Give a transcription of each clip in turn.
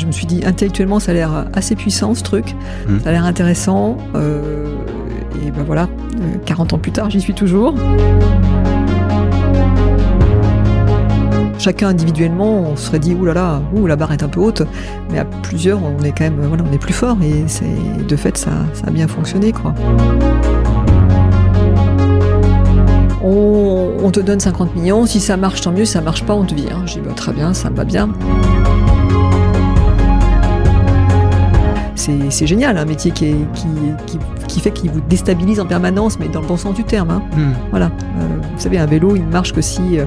je me suis dit intellectuellement, ça a l'air assez puissant ce truc, Hmm. ça a l'air intéressant. euh, et ben voilà, euh, 40 ans plus tard, j'y suis toujours. Chacun individuellement, on se serait dit là, ouh la barre est un peu haute, mais à plusieurs, on est quand même, voilà, on est plus fort et c'est de fait ça, ça a bien fonctionné quoi. On, on te donne 50 millions, si ça marche tant mieux, si ça marche pas, on te vire. Je dis bah, très bien, ça me va bien. C'est génial, un métier qui, est- qui, qui, qui fait qu'il vous déstabilise en permanence, mais dans le bon sens du terme. hein. Hmm. Voilà. Euh, vous savez, un vélo, il ne marche que si euh,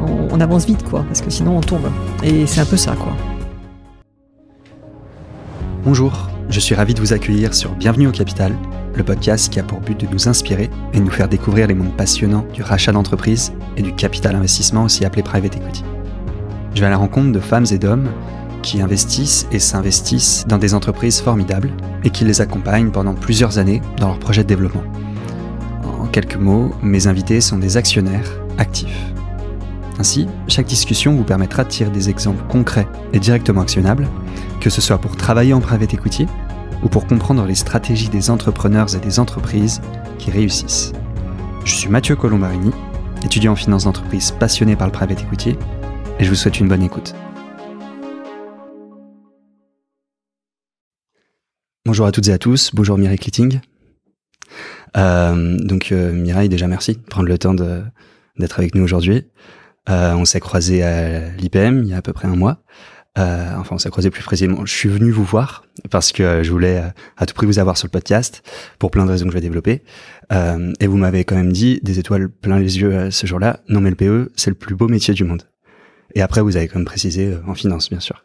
on, on avance vite, quoi, parce que sinon on tombe. Et c'est un peu ça, quoi. Bonjour, je suis ravi de vous accueillir sur Bienvenue au Capital, le podcast qui a pour but de nous inspirer et de nous faire découvrir les mondes passionnants du rachat d'entreprise et du capital investissement aussi appelé private equity. Je vais à la rencontre de femmes et d'hommes qui investissent et s'investissent dans des entreprises formidables et qui les accompagnent pendant plusieurs années dans leur projet de développement. En quelques mots, mes invités sont des actionnaires actifs. Ainsi, chaque discussion vous permettra de tirer des exemples concrets et directement actionnables que ce soit pour travailler en private equity ou pour comprendre les stratégies des entrepreneurs et des entreprises qui réussissent. Je suis Mathieu Colombarini, étudiant en finance d'entreprise passionné par le private equity, et je vous souhaite une bonne écoute. Bonjour à toutes et à tous, bonjour Mireille Clitting. Euh, donc euh, Mireille, déjà merci de prendre le temps d'être avec nous aujourd'hui. Euh, on s'est croisé à l'IPM il y a à peu près un mois. Euh, enfin, on s'est croisé plus précisément. Je suis venu vous voir parce que je voulais à tout prix vous avoir sur le podcast pour plein de raisons que je vais développer. Et vous m'avez quand même dit des étoiles plein les yeux ce jour-là. Non, mais le PE, c'est le plus beau métier du monde. Et après, vous avez quand même précisé en finance, bien sûr.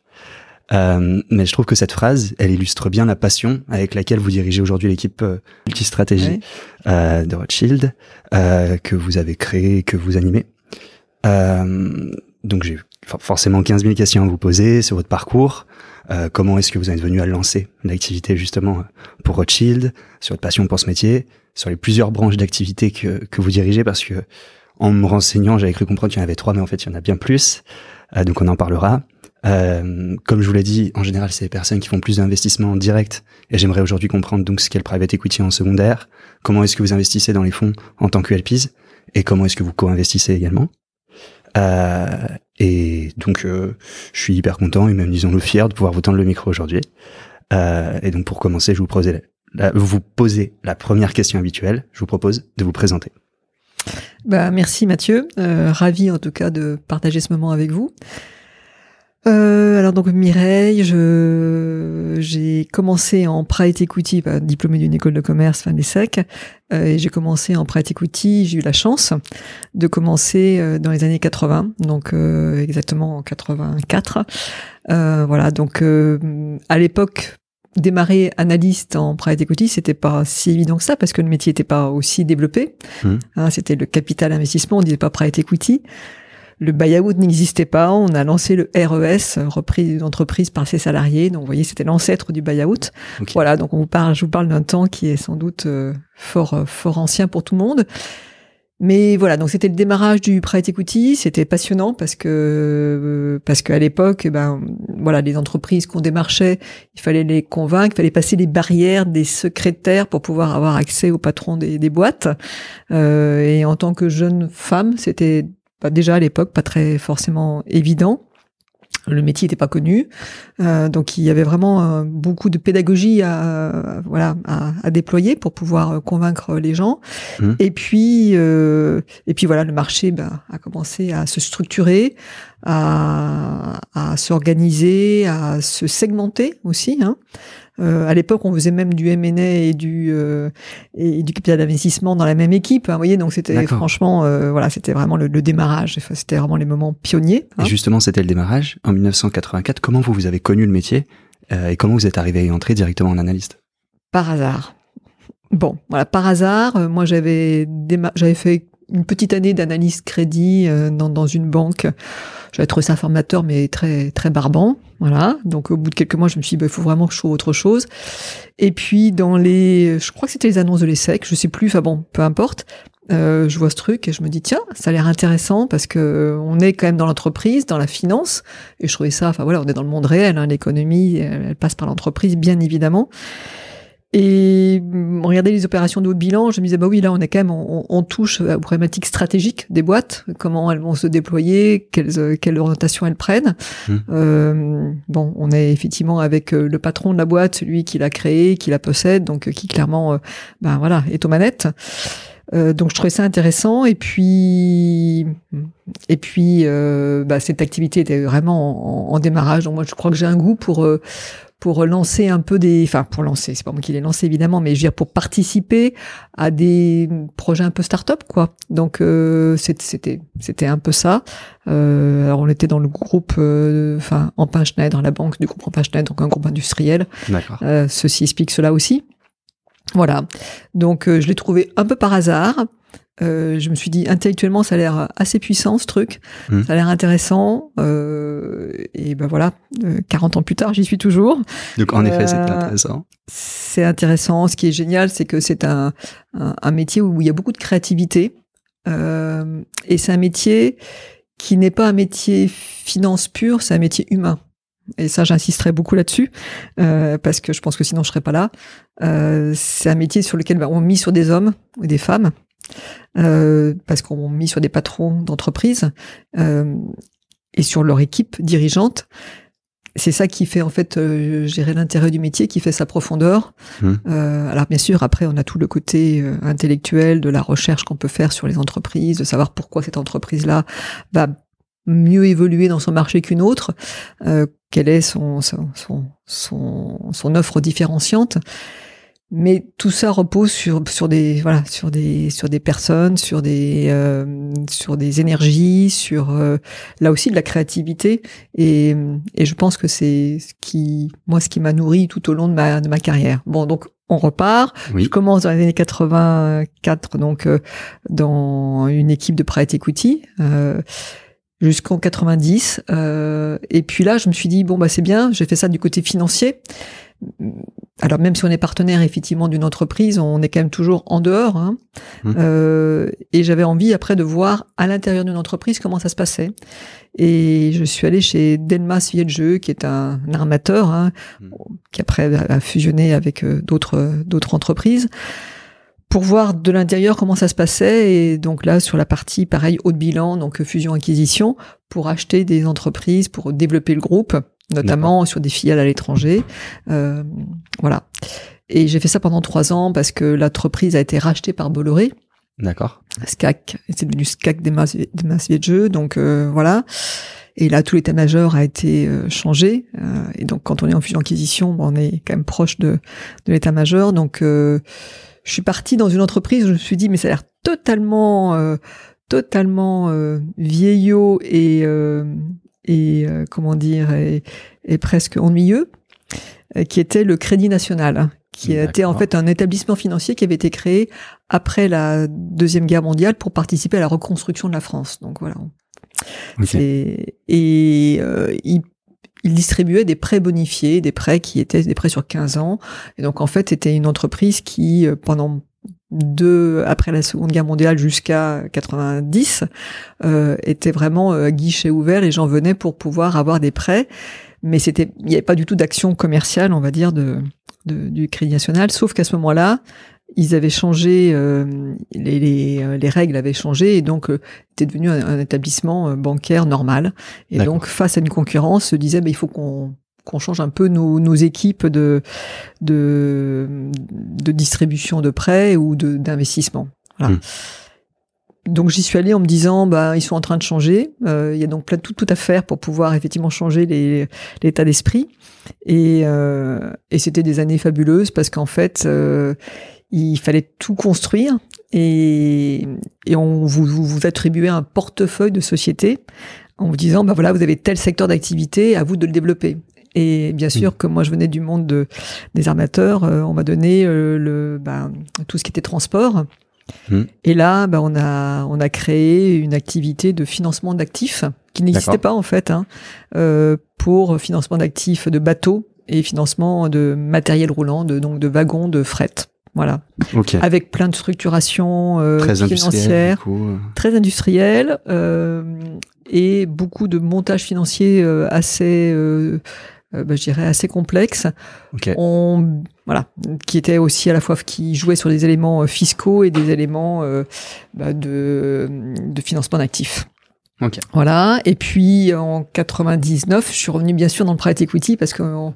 Euh, mais je trouve que cette phrase, elle illustre bien la passion avec laquelle vous dirigez aujourd'hui l'équipe euh, multistratégie euh, de Rothschild euh, que vous avez créé, que vous animez. Euh, donc j'ai for- forcément 15 000 questions à vous poser sur votre parcours. Euh, comment est-ce que vous êtes venu à lancer l'activité justement pour Rothschild, sur votre passion pour ce métier, sur les plusieurs branches d'activité que, que vous dirigez, parce que en me renseignant, j'avais cru comprendre qu'il y en avait trois, mais en fait il y en a bien plus. Euh, donc on en parlera. Euh, comme je vous l'ai dit, en général, c'est les personnes qui font plus d'investissements en direct. Et j'aimerais aujourd'hui comprendre donc ce qu'est le private equity en secondaire. Comment est-ce que vous investissez dans les fonds en tant que LPs et comment est-ce que vous co-investissez également. Euh, et donc, euh, je suis hyper content et même, disons-le, fier de pouvoir vous tendre le micro aujourd'hui. Euh, et donc, pour commencer, je vous poser la, vous poser la première question habituelle. Je vous propose de vous présenter. Bah, merci Mathieu, Euh, ravi en tout cas de partager ce moment avec vous. Euh, alors donc Mireille, je j'ai commencé en private equity, bah, diplômée d'une école de commerce, fin des SEC, euh, et j'ai commencé en private equity. J'ai eu la chance de commencer euh, dans les années 80, donc euh, exactement en 84. Euh, voilà, donc euh, à l'époque démarrer analyste en private equity, c'était pas si évident que ça parce que le métier n'était pas aussi développé. Mhm. Hein, c'était le capital investissement, on disait pas private equity. Le buyout n'existait pas. On a lancé le RES, reprise d'entreprise par ses salariés. Donc, vous voyez, c'était l'ancêtre du buyout. Voilà. Donc, on vous parle, je vous parle d'un temps qui est sans doute euh, fort, euh, fort ancien pour tout le monde. Mais voilà, donc c'était le démarrage du private equity, c'était passionnant parce que euh, parce qu'à l'époque, eh ben voilà, les entreprises qu'on démarchait, il fallait les convaincre, il fallait passer les barrières des secrétaires pour pouvoir avoir accès au patron des, des boîtes. Euh, et en tant que jeune femme, c'était bah, déjà à l'époque pas très forcément évident. Le métier n'était pas connu, Euh, donc il y avait vraiment euh, beaucoup de pédagogie à, à- voilà à, à déployer pour pouvoir euh, convaincre les gens. Mhm. Et puis euh, et puis voilà, le marché ben, a commencé à se structurer, à, à s'organiser, à se segmenter aussi. Hein. Euh, à l'époque, on faisait même du M&A et du euh, et du capital d'investissement dans la même équipe. hein, vous voyez, donc c'était franchement, euh, voilà, c'était vraiment le, le démarrage. Enfin, c'était vraiment les moments pionniers. hein. Et justement, c'était le démarrage en 1984. Comment vous, vous avez connu le métier euh, et comment vous êtes arrivé à y entrer directement en analyste? Par hasard. Bon, voilà, par hasard, moi j'avais fait une petite année d'analyse crédit dans, dans une banque. J'avais trouvé ça formateur, mais très très barbant. Voilà. Donc au bout de quelques mois, je me suis dit, bah, il faut vraiment que je trouve autre chose. Et puis dans les, je crois que c'était les annonces de l'ESSEC, je sais plus. Enfin bon, peu importe. euh, je vois ce truc et je me dis tiens, ça a l'air intéressant parce que on est quand même dans l'entreprise, dans la finance, et je trouvais ça, enfin voilà, on est dans le monde réel, hein, l'économie, elle, passe par l'entreprise, bien évidemment. Et on regardait les opérations de haut bilan, je me disais bah oui là on est quand même on, touche aux problématiques stratégiques des boîtes, comment elles vont se déployer, quelles quelle orientation elles prennent. Mmh. Euh, bon, on est effectivement avec euh, le patron de la boîte, celui qui l'a créé, qui la possède, donc qui clairement ben voilà est aux manettes. Euh, donc je trouvais ça intéressant et puis et puis euh, bah, cette activité était vraiment en, démarrage donc moi je crois que j'ai un goût pour euh, pour lancer un peu des enfin pour lancer c'est pas moi qui l'ai lancé évidemment mais je veux dire pour participer à des projets un peu start-up quoi. Donc c'était c'était un peu ça. Alors on était dans le groupe enfin Empin Schneider la banque du groupe Empin donc un groupe industriel. Ceci explique cela aussi. Voilà. Donc euh, je l'ai trouvé un peu par hasard. Euh, je me suis dit intellectuellement ça a l'air assez puissant ce truc, mmh. ça a l'air intéressant. Euh, et ben voilà, 40 ans plus tard j'y suis toujours. Donc en effet c'est intéressant. C'est intéressant. Ce qui est génial c'est que c'est un, un, métier où il y a beaucoup de créativité et c'est un métier qui n'est pas un métier finance pure, c'est un métier humain. Et ça, j'insisterai beaucoup là-dessus euh, parce que je pense que sinon je serais pas là. Euh, c'est un métier sur lequel bah, on mise sur des hommes ou des femmes euh, parce qu'on mise sur des patrons d'entreprise euh, et sur leur équipe dirigeante. C'est ça qui fait en fait euh, gérer l'intérêt du métier, qui fait sa profondeur. Mmh. alors bien sûr, après on a tout le côté intellectuel de la recherche qu'on peut faire sur les entreprises, de savoir pourquoi cette entreprise-là va mieux évoluer dans son marché qu'une autre, euh, quelle est son son, son, son, offre différenciante. Mais tout ça repose sur sur des voilà sur des sur des personnes, sur des euh, sur des énergies, sur euh, là aussi de la créativité et, et je pense que c'est ce qui moi ce qui m'a nourri tout au long de ma de ma carrière. Bon donc on repart. Je commence dans les années 84 donc euh, dans une équipe de private equity. Euh, jusqu'en 90. Euh, et puis là, je me suis dit bon bah c'est bien, j'ai fait ça du côté financier. Alors même si on est partenaire effectivement d'une entreprise, on est quand même toujours en dehors. Hein. Mmh. Euh, et j'avais envie après de voir à l'intérieur d'une entreprise comment ça se passait. Et je suis allée chez Denmas Vietjeux, qui est un, armateur, hein, mmh. qui après a fusionné avec euh, d'autres d'autres entreprises pour voir de l'intérieur comment ça se passait et donc là sur la partie pareil haut de bilan donc fusion acquisition pour acheter des entreprises pour développer le groupe notamment sur des filiales à l'étranger. Euh, voilà. Et j'ai fait ça pendant trois ans parce que l'entreprise a été rachetée par Bolloré. D'accord. SCAC c'est devenu SCAC des masses de jeux. Donc euh, voilà. Et là, tout l'état-major a été euh, changé. Euh, et donc, quand on est en fusion acquisition, on est quand même proche de, de l'état-major. Donc, euh, je suis partie dans une entreprise où je me suis dit mais ça a l'air totalement euh, totalement euh, vieillot et euh, et comment dire et, presque ennuyeux qui était le Crédit National hein, qui était en fait un établissement financier qui avait été créé après la deuxième guerre mondiale pour participer à la reconstruction de la France. Donc voilà. Et, et il il distribuait des prêts bonifiés, des prêts qui étaient des prêts sur 15 ans. Et donc en fait, c'était une entreprise qui, euh, pendant deux, après la Seconde Guerre mondiale jusqu'à 90, euh, était vraiment euh, guichet ouvert. Les gens venaient pour pouvoir avoir des prêts, mais c'était, il n'y avait pas du tout d'action commerciale, on va dire, de, du Crédit National. Sauf qu'à ce moment-là, ils avaient changé, euh, les, les, euh, les, règles avaient changé et donc euh, était devenu un, établissement bancaire normal. Et donc face à une concurrence, se disait bah, il faut qu'on qu'on change un peu nos, nos équipes de, de, de distribution de prêts ou d'investissement. Voilà. Hmm. Donc j'y suis allée en me disant bah ils sont en train de changer. Euh, il y a donc plein de tout, tout à faire pour pouvoir effectivement changer l'état d'esprit. Et, euh, et c'était des années fabuleuses parce qu'en fait euh, il fallait tout construire et, et on vous, vous, attribuait un portefeuille de société en vous disant, bah voilà, vous avez tel secteur d'activité, à vous de le développer. Et bien sûr que moi je venais du monde de, des armateurs, euh, on m'a donné euh, le, bah, tout ce qui était transport. Mmh. Et là, bah, on a on a créé une activité de financement d'actifs qui n'existait pas en fait hein, euh, pour financement d'actifs de bateaux et financement de matériel roulant, de donc de wagons de fret. Voilà. Ok. Avec plein de structurations euh, Très financières, très industrielles euh, et beaucoup de montages financiers assez, bah, je dirais, assez complexes. Ok. On, voilà, qui étaient aussi à la fois qui jouaient sur des éléments euh, fiscaux et des éléments euh, bah, de, de financement d'actifs. Ok. Voilà. Et puis en 99, je suis revenu bien sûr dans le private equity parce qu'on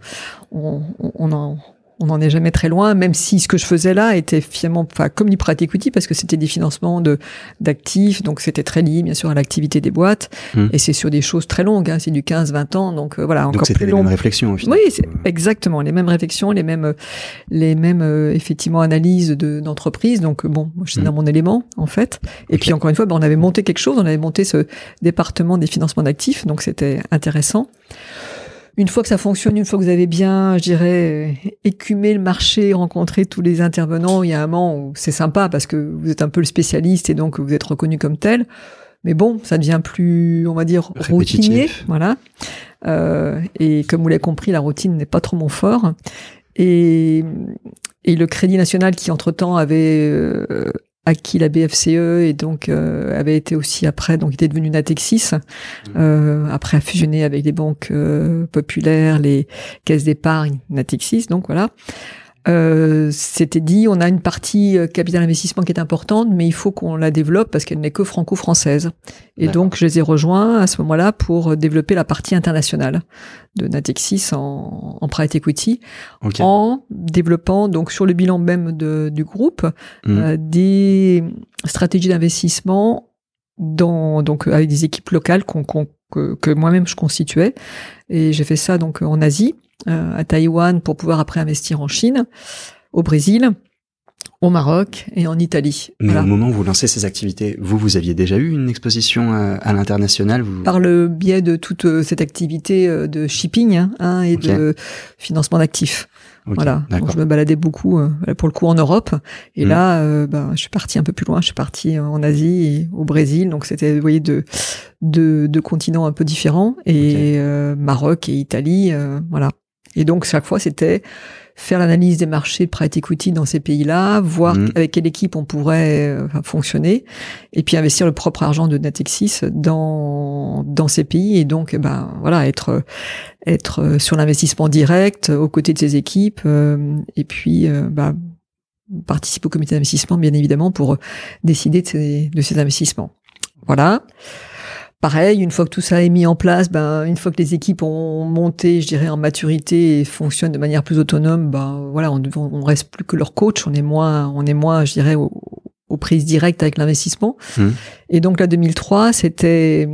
on, on en on n'en est jamais très loin, même si ce que je faisais là était finalement, enfin, comme du private equity, parce que c'était des financements de d'actifs, donc c'était très lié, bien sûr, à l'activité des boîtes, Hmm. et c'est sur des choses très longues, hein, c'est du 15-20 ans, donc euh, voilà, Donc encore c'était plus les long. mêmes réflexions au final. Oui, c'est exactement les mêmes réflexions, les mêmes, les mêmes euh, effectivement analyses de d'entreprise. Donc bon, moi j'étais Mm. dans mon élément en fait. Et puis encore une fois, ben, on avait monté quelque chose, on avait monté ce département des financements d'actifs, donc c'était intéressant. Une fois que ça fonctionne, une fois que vous avez bien, je dirais, euh, écumé le marché, rencontré tous les intervenants, il y a un moment où c'est sympa parce que vous êtes un peu le spécialiste et donc vous êtes reconnu comme tel. Mais bon, ça devient plus, on va dire, Répétitif. routinier, voilà. Euh, et comme vous l'avez compris, la routine n'est pas trop mon fort. Et, et le Crédit National qui entre-temps avait euh, acquis la BFCE et donc euh, avait été aussi après, donc était devenu Natexis, euh, après a fusionné avec les banques euh, populaires, les caisses d'épargne, Natexis, donc voilà. Euh, C'était dit, on a une partie euh, capital investissement qui est importante, mais il faut qu'on la développe parce qu'elle n'est que franco-française. Et donc, je les ai rejoints à ce moment-là pour développer la partie internationale de Natexis en, en private equity, Ok. en développant donc sur le bilan même de- du groupe Mhm. euh, des stratégies d'investissement dans donc avec des équipes locales qu'on- qu'on- que, que moi-même je constituais. Et j'ai fait ça donc en Asie euh, à Taïwan pour pouvoir après investir en Chine au Brésil au Maroc et en Italie Mais Voilà. au moment où vous lancez ces activités, vous, vous aviez déjà eu une exposition à, à l'international vous... par le biais de toute euh, cette activité euh, de shipping hein, hein, et de financement d'actifs Voilà, donc je me baladais beaucoup euh, pour le coup en Europe. Et Mm. là, euh, ben, je suis partie un peu plus loin. Je suis partie en Asie et au Brésil. Donc c'était, vous voyez, deux de, de continents un peu différents. Et euh, Maroc et Italie, euh, voilà. Et donc chaque fois, c'était faire l'analyse des marchés de private equity dans ces pays-là, voir Mm. avec quelle équipe on pourrait euh, fonctionner, et puis investir le propre argent de Natexis dans dans ces pays. Et donc, ben voilà, être être euh, sur l'investissement direct euh, aux côtés de ses équipes euh, et puis euh, bah, participer au comité d'investissement bien évidemment pour décider de ces, de ces investissements. Voilà. Pareil, une fois que tout ça est mis en place, ben une fois que les équipes ont monté, je dirais en maturité et fonctionnent de manière plus autonome, ben voilà, on, on reste plus que leur coach, on est moins, on est moins, je dirais, au- aux prises directes avec l'investissement. Mhm. Et donc là, 2003, c'était,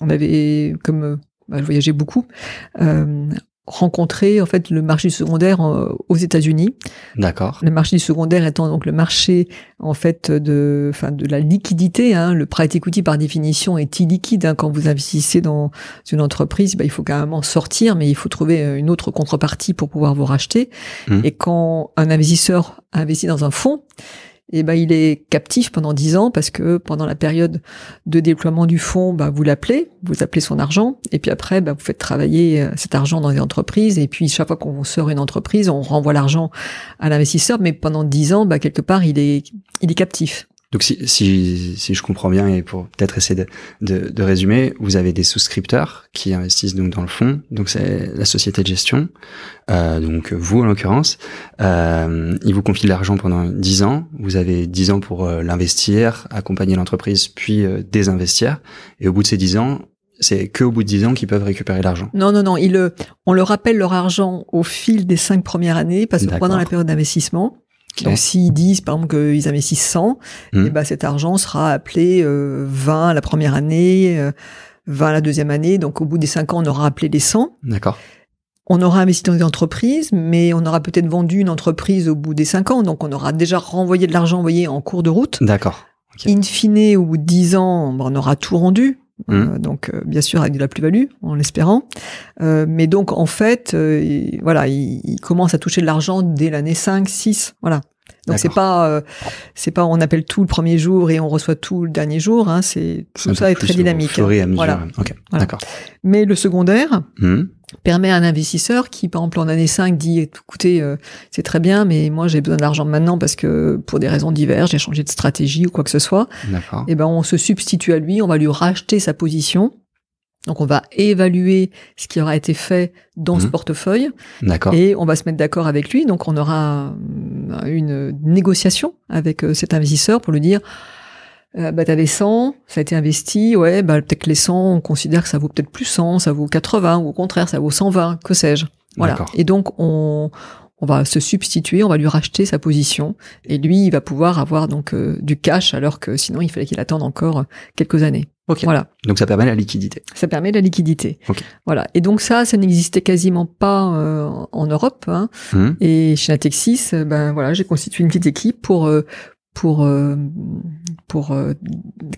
on avait, comme bah, je voyageais beaucoup, euh, rencontré en fait le marché du secondaire aux États-Unis. D'accord. Le marché du secondaire étant donc le marché en fait de, enfin de la liquidité. Hein. Le private equity par définition est illiquide. Hein. Quand vous investissez dans une entreprise, bah, il faut carrément sortir, mais il faut trouver euh, une autre contrepartie pour pouvoir vous racheter. Mhm. Et quand un investisseur investit dans un fonds, eh ben, il est captif pendant 10 ans parce que pendant la période de déploiement du fonds, bah, vous l'appelez, vous appelez son argent, et puis après, bah, vous faites travailler euh, cet argent dans des entreprises, et puis chaque fois qu'on sort une entreprise, on renvoie l'argent à l'investisseur, mais pendant 10 ans, bah, quelque part, il est, il est captif. Donc si, si, si je comprends bien et pour peut-être essayer de, de, de résumer, vous avez des souscripteurs qui investissent donc dans le fonds, donc c'est la société de gestion, euh, donc vous en l'occurrence, euh, ils vous confient de l'argent pendant 10 ans, vous avez 10 ans pour euh, l'investir, accompagner l'entreprise, puis euh, désinvestir, et au bout de ces 10 ans, c'est que au bout de 10 ans qu'ils peuvent récupérer l'argent. Non, non, non, il, euh, on leur rappelle leur argent au fil des cinq premières années, parce que pendant la période d'investissement. Donc s'ils disent par exemple qu'ils investissent 100, Hmm. et ben cet argent sera appelé euh, 20 la première année, euh, 20 la deuxième année, donc au bout des 5 ans, on aura appelé les 100. D'accord. On aura investi dans des entreprises, mais on aura peut-être vendu une entreprise au bout des 5 ans, donc on aura déjà renvoyé de l'argent envoyé en cours de route. D'accord. Ok. In fine, au bout de 10 ans, ben, on aura tout rendu. Hmm. Euh, donc, euh, bien sûr, avec de la plus-value, en l'espérant. Euh, mais donc, en fait, euh, il- voilà, il, il commence à toucher de l'argent dès l'année 5, 6. Voilà. Donc c'est pas, euh, c'est pas on appelle tout le premier jour et on reçoit tout le dernier jour. Hein, c'est tout ça est très dynamique. à mesure. Voilà. D'accord. Mais le secondaire Mhm. permet à un investisseur qui, par exemple, en année 5, dit écoutez, euh, c'est très bien, mais moi j'ai besoin d'argent maintenant parce que pour des raisons diverses, j'ai changé de stratégie ou quoi que ce soit. D'accord. Et ben on se substitue à lui, on va lui racheter sa position. Donc on va évaluer ce qui aura été fait dans ce Mhm. portefeuille D'accord. et on va se mettre d'accord avec lui. Donc on aura euh, une négociation avec euh, cet investisseur pour lui dire euh, bah t'avais 100, ça a été investi, ouais, bah peut-être que les 100, on considère que ça vaut peut-être plus 100, ça vaut 80 ou au contraire ça vaut 120, que sais-je. Voilà. Et donc on on va se substituer, on va lui racheter sa position et lui il va pouvoir avoir donc euh, du cash alors que sinon il fallait qu'il attende encore quelques années. Ok. Voilà. Donc ça permet la liquidité. Ça permet la liquidité. Ok. Voilà. Et donc ça, ça n'existait quasiment pas euh, en Europe. Hein. Mhm. Et chez Natexis, euh, ben voilà, j'ai constitué une petite équipe pour euh, pour euh, pour euh,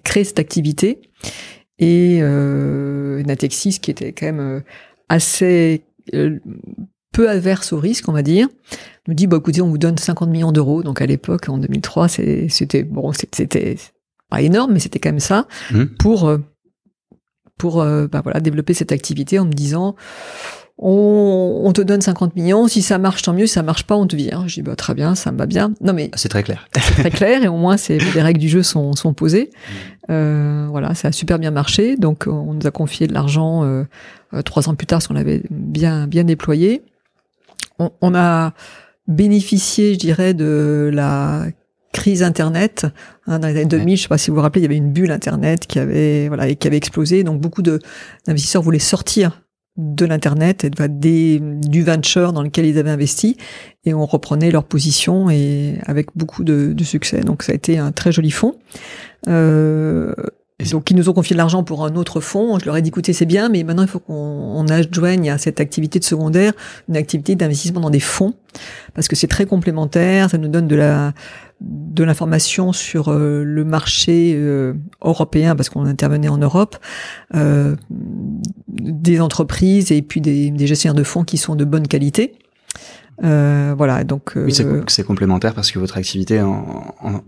créer cette activité. Et euh, Natexis, qui était quand même euh, assez euh, peu averse au risque, on va dire, me dit bah écoutez, on vous donne 50 millions d'euros. Donc à l'époque, en 2003, c'est- c'était bon, c'était pas énorme, mais c'était quand même ça Mhm. pour euh, pour euh, bah voilà développer cette activité en me disant on, on te donne 50 millions, si ça marche tant mieux, si ça marche pas on te vire. Je dis bah très bien, ça me va bien. Non mais C'est très clair. c'est très clair et au moins c'est les règles du jeu sont, sont posées. Euh, voilà, ça a super bien marché. Donc on nous a confié de l'argent euh, euh, trois ans plus tard, parce qu'on l'avait bien bien déployé. On, on a bénéficié, je dirais, de la crise Internet hein, dans les années 2000. Je sais pas si vous vous rappelez, il y avait une bulle Internet qui avait voilà et qui avait explosé. Donc beaucoup d'investisseurs voulaient sortir de l'internet et de- des, du venture dans lequel ils avaient investi et on reprenait leur position et avec beaucoup de, de succès. Donc ça a été un très joli fonds. Euh, Et donc ils nous ont confié de l'argent pour un autre fonds. Je leur ai dit écoutez c'est bien, mais maintenant il faut qu'on on adjoigne à cette activité de secondaire une activité d'investissement dans des fonds parce que c'est très complémentaire. Ça nous donne de la de l'information sur euh, le marché euh, européen parce qu'on intervenait en Europe, euh, des entreprises et puis des, des gestionnaires de fonds qui sont de bonne qualité. Euh, voilà, donc euh, Oui, c'est c'est complémentaire parce que votre activité, en, en-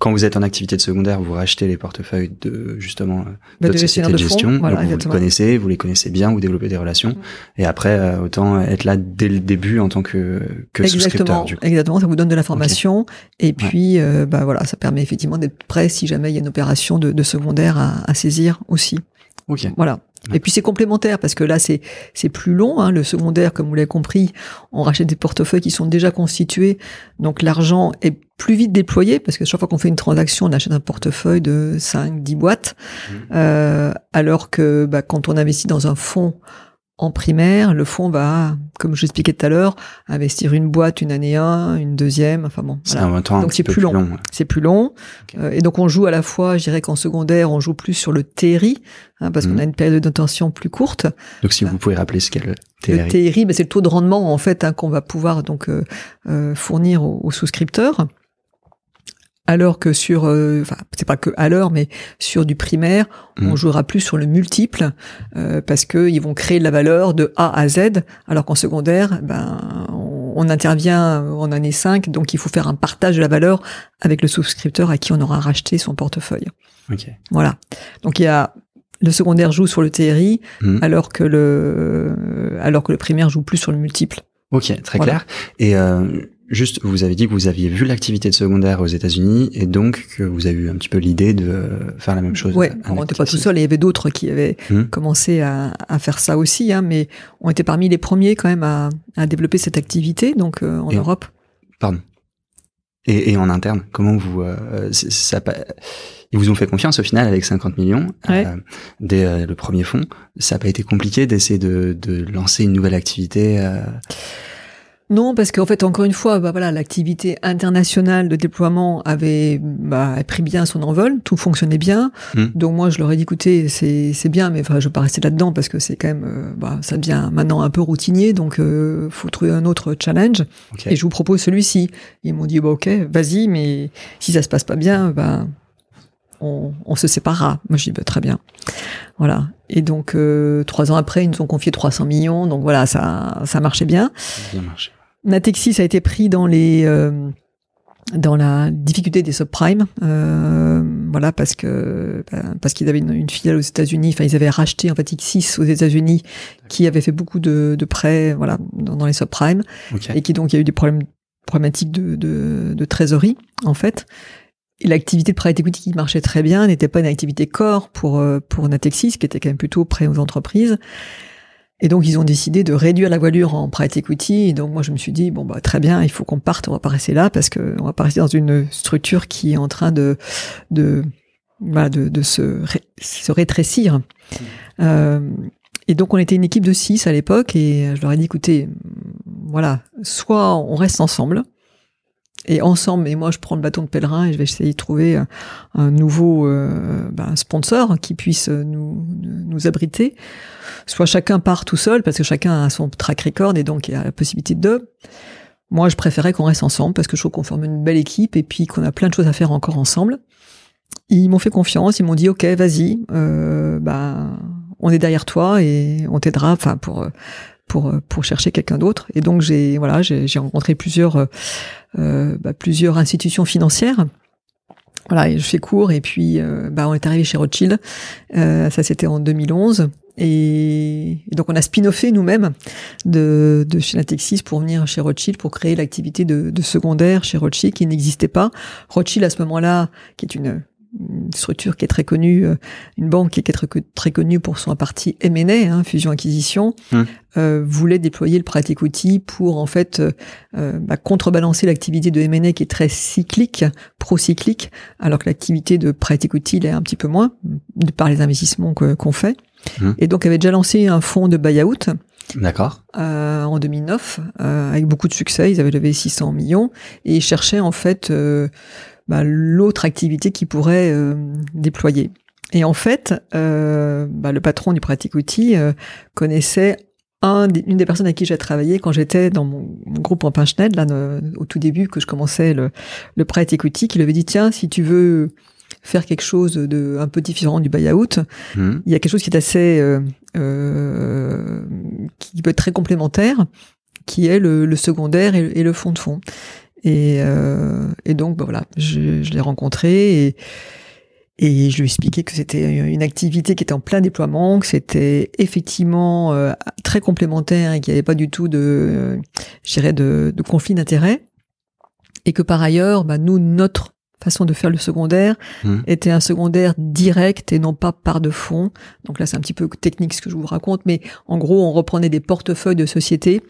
quand vous êtes en activité de secondaire, vous rachetez les portefeuilles de justement euh, bah, d'autres sociétés de fonds. gestion. Voilà, Donc, vous les connaissez, vous les connaissez bien, vous développez des relations. Et après, euh, autant être là dès le début en tant que, que souscripteur. Exactement, Du coup. exactement, ça vous donne de l'information et puis euh, bah voilà, ça permet effectivement d'être prêt si jamais il y a une opération de, de secondaire à, à saisir aussi. Ok. Voilà. Et puis c'est complémentaire parce que là c'est c'est plus long. Hein, le secondaire, comme vous l'avez compris, on rachète des portefeuilles qui sont déjà constitués, donc l'argent est plus vite déployé parce que chaque fois qu'on fait une transaction, on achète un portefeuille de 5, 10 boîtes, Mhm. euh, alors que bah, quand on investit dans un fonds en primaire, le fonds va, comme je l'expliquais tout à l'heure, investir une boîte une année 1, une deuxième, enfin bon. C'est voilà. un temps Donc c'est plus long. ouais. C'est plus long. Euh, et donc on joue à la fois, je dirais qu'en secondaire, on joue plus sur le TRI, hein, parce Mhm. qu'on a une période d'intention plus courte. Donc si vous pouvez rappeler ce qu'est le Le TRI. TRI, ben, c'est le taux de rendement en fait hein, qu'on va pouvoir donc euh, euh, fournir aux, aux souscripteurs. Alors que sur, euh, enfin c'est pas que à l'heure, mais sur du primaire, on Mhm. jouera plus sur le multiple euh, parce que ils vont créer de la valeur de A à Z, alors qu'en secondaire, ben on, on intervient en année 5, donc il faut faire un partage de la valeur avec le souscripteur à qui on aura racheté son portefeuille. Ok. Voilà. Donc il y a le secondaire joue sur le TRI, Mhm. alors que le alors que le primaire joue plus sur le multiple. Ok, très Voilà. clair. Et euh, juste, vous avez dit que vous aviez vu l'activité de secondaire aux États-Unis et donc que vous avez eu un petit peu l'idée de euh, faire la même chose. Ouais, à on n'était pas tout seul, il y avait d'autres qui avaient Mhm. commencé à, à faire ça aussi, hein, mais on était parmi les premiers quand même à, à développer cette activité, donc euh, en Et- Europe. Pardon. Et, et en interne, comment vous euh, ça, ils vous ont fait confiance au final avec 50 millions Ouais. euh, dès euh, le premier fonds. Ça n'a pas été compliqué d'essayer de, de lancer une nouvelle activité. Non, parce qu'en fait, encore une fois, bah voilà, l'activité internationale de déploiement avait bah, pris bien son envol, tout fonctionnait bien. Hmm. Donc moi, je leur ai dit, écoutez, c'est bien, mais enfin, je vais pas rester là-dedans parce que c'est quand même, euh, bah, ça devient maintenant un peu routinier, donc euh, faut trouver un autre challenge. Et je vous propose celui-ci. Ils m'ont dit, bah ok, vas-y, mais si ça se passe pas bien, ben on, on se séparera. Moi, je dis, bah, très bien. Voilà. Et donc, euh, trois ans après, ils nous ont confié 300 millions. Donc voilà, ça, ça marchait bien. Ça a bien marché. Natexis a été pris dans les euh, dans la difficulté des subprimes, euh, voilà parce que ben, parce qu'ils avaient une, filiale aux États-Unis, enfin ils avaient racheté en fait X6 aux États-Unis, qui avait fait beaucoup de, de prêts, voilà, dans, les subprimes, et qui donc il y a eu des problèmes problématiques de, de, de trésorerie en fait. Et l'activité de private equity qui marchait très bien n'était pas une activité core pour euh, pour Natexis, qui était quand même plutôt prêt aux entreprises. Et donc, ils ont décidé de réduire la voilure en private equity. Et donc, moi, je me suis dit, bon, bah, très bien, il faut qu'on parte, on va pas rester là parce que on va pas rester dans une structure qui est en train de, de, bah, de, de se, se rétrécir. Mmh. Euh, et donc, on était une équipe de six à l'époque et je leur ai dit, écoutez, voilà, soit on reste ensemble, et ensemble, et moi je prends le bâton de pèlerin et je vais essayer de trouver un, nouveau euh, ben, sponsor qui puisse nous, nous abriter. Soit chacun part tout seul parce que chacun a son track record et donc il y a la possibilité de deux. Moi, je préférais qu'on reste ensemble parce que je trouve qu'on forme une belle équipe et puis qu'on a plein de choses à faire encore ensemble. Ils m'ont fait confiance, ils m'ont dit ok, vas-y, euh, bah, on est derrière toi et on t'aidera, enfin pour pour pour chercher quelqu'un d'autre. Et donc j'ai voilà, j'ai rencontré plusieurs euh, bah, plusieurs institutions financières. Voilà, je fais court et puis euh, bah, on est arrivé chez Rothschild. Euh, ça c'était en 2011. Et, donc on a spin-offé nous-mêmes de, de chez Natexis pour venir chez Rothschild pour créer l'activité de, de secondaire chez Rothschild qui n'existait pas. Rothschild à ce moment-là, qui est une une structure qui est très connue, euh, une banque qui est très, très connue pour son parti M&A, hein, fusion-acquisition, hum. euh, voulait déployer le private equity pour en fait euh, bah, contrebalancer l'activité de M&A qui est très cyclique, pro-cyclique, alors que l'activité de private equity est un petit peu moins, de par les investissements qu'on fait. Hum. Et donc avait déjà lancé un fonds de buyout. D'accord. en 2009, avec beaucoup de succès, ils avaient levé 600 millions et ils cherchaient en fait bah, l'autre activité qui pourrait euh, déployer. Et en fait, euh, bah, le patron du Pratique Outil euh, connaissait un une des personnes avec qui j'ai travaillé quand j'étais dans mon, groupe en Pinchened, là, au tout début, que je commençais le, le Pratique Outil, qui lui avait dit, tiens, si tu veux faire quelque chose de un peu différent du buyout, mmh. il y a quelque chose qui est assez, euh, qui peut être très complémentaire, qui est le, le secondaire et, et, le fond de fond. Et, euh, et donc, bah, voilà, je, je l'ai rencontré et, et je lui ai expliqué que c'était une activité qui était en plein déploiement, que c'était effectivement euh, très complémentaire et qu'il n'y avait pas du tout de, je dirais, de, de conflit d'intérêts. Et que par ailleurs, bah, nous, notre façon de faire le secondaire mmh. était un secondaire direct et non pas par de fond. Donc là, c'est un petit peu technique ce que je vous raconte, mais en gros, on reprenait des portefeuilles de sociétés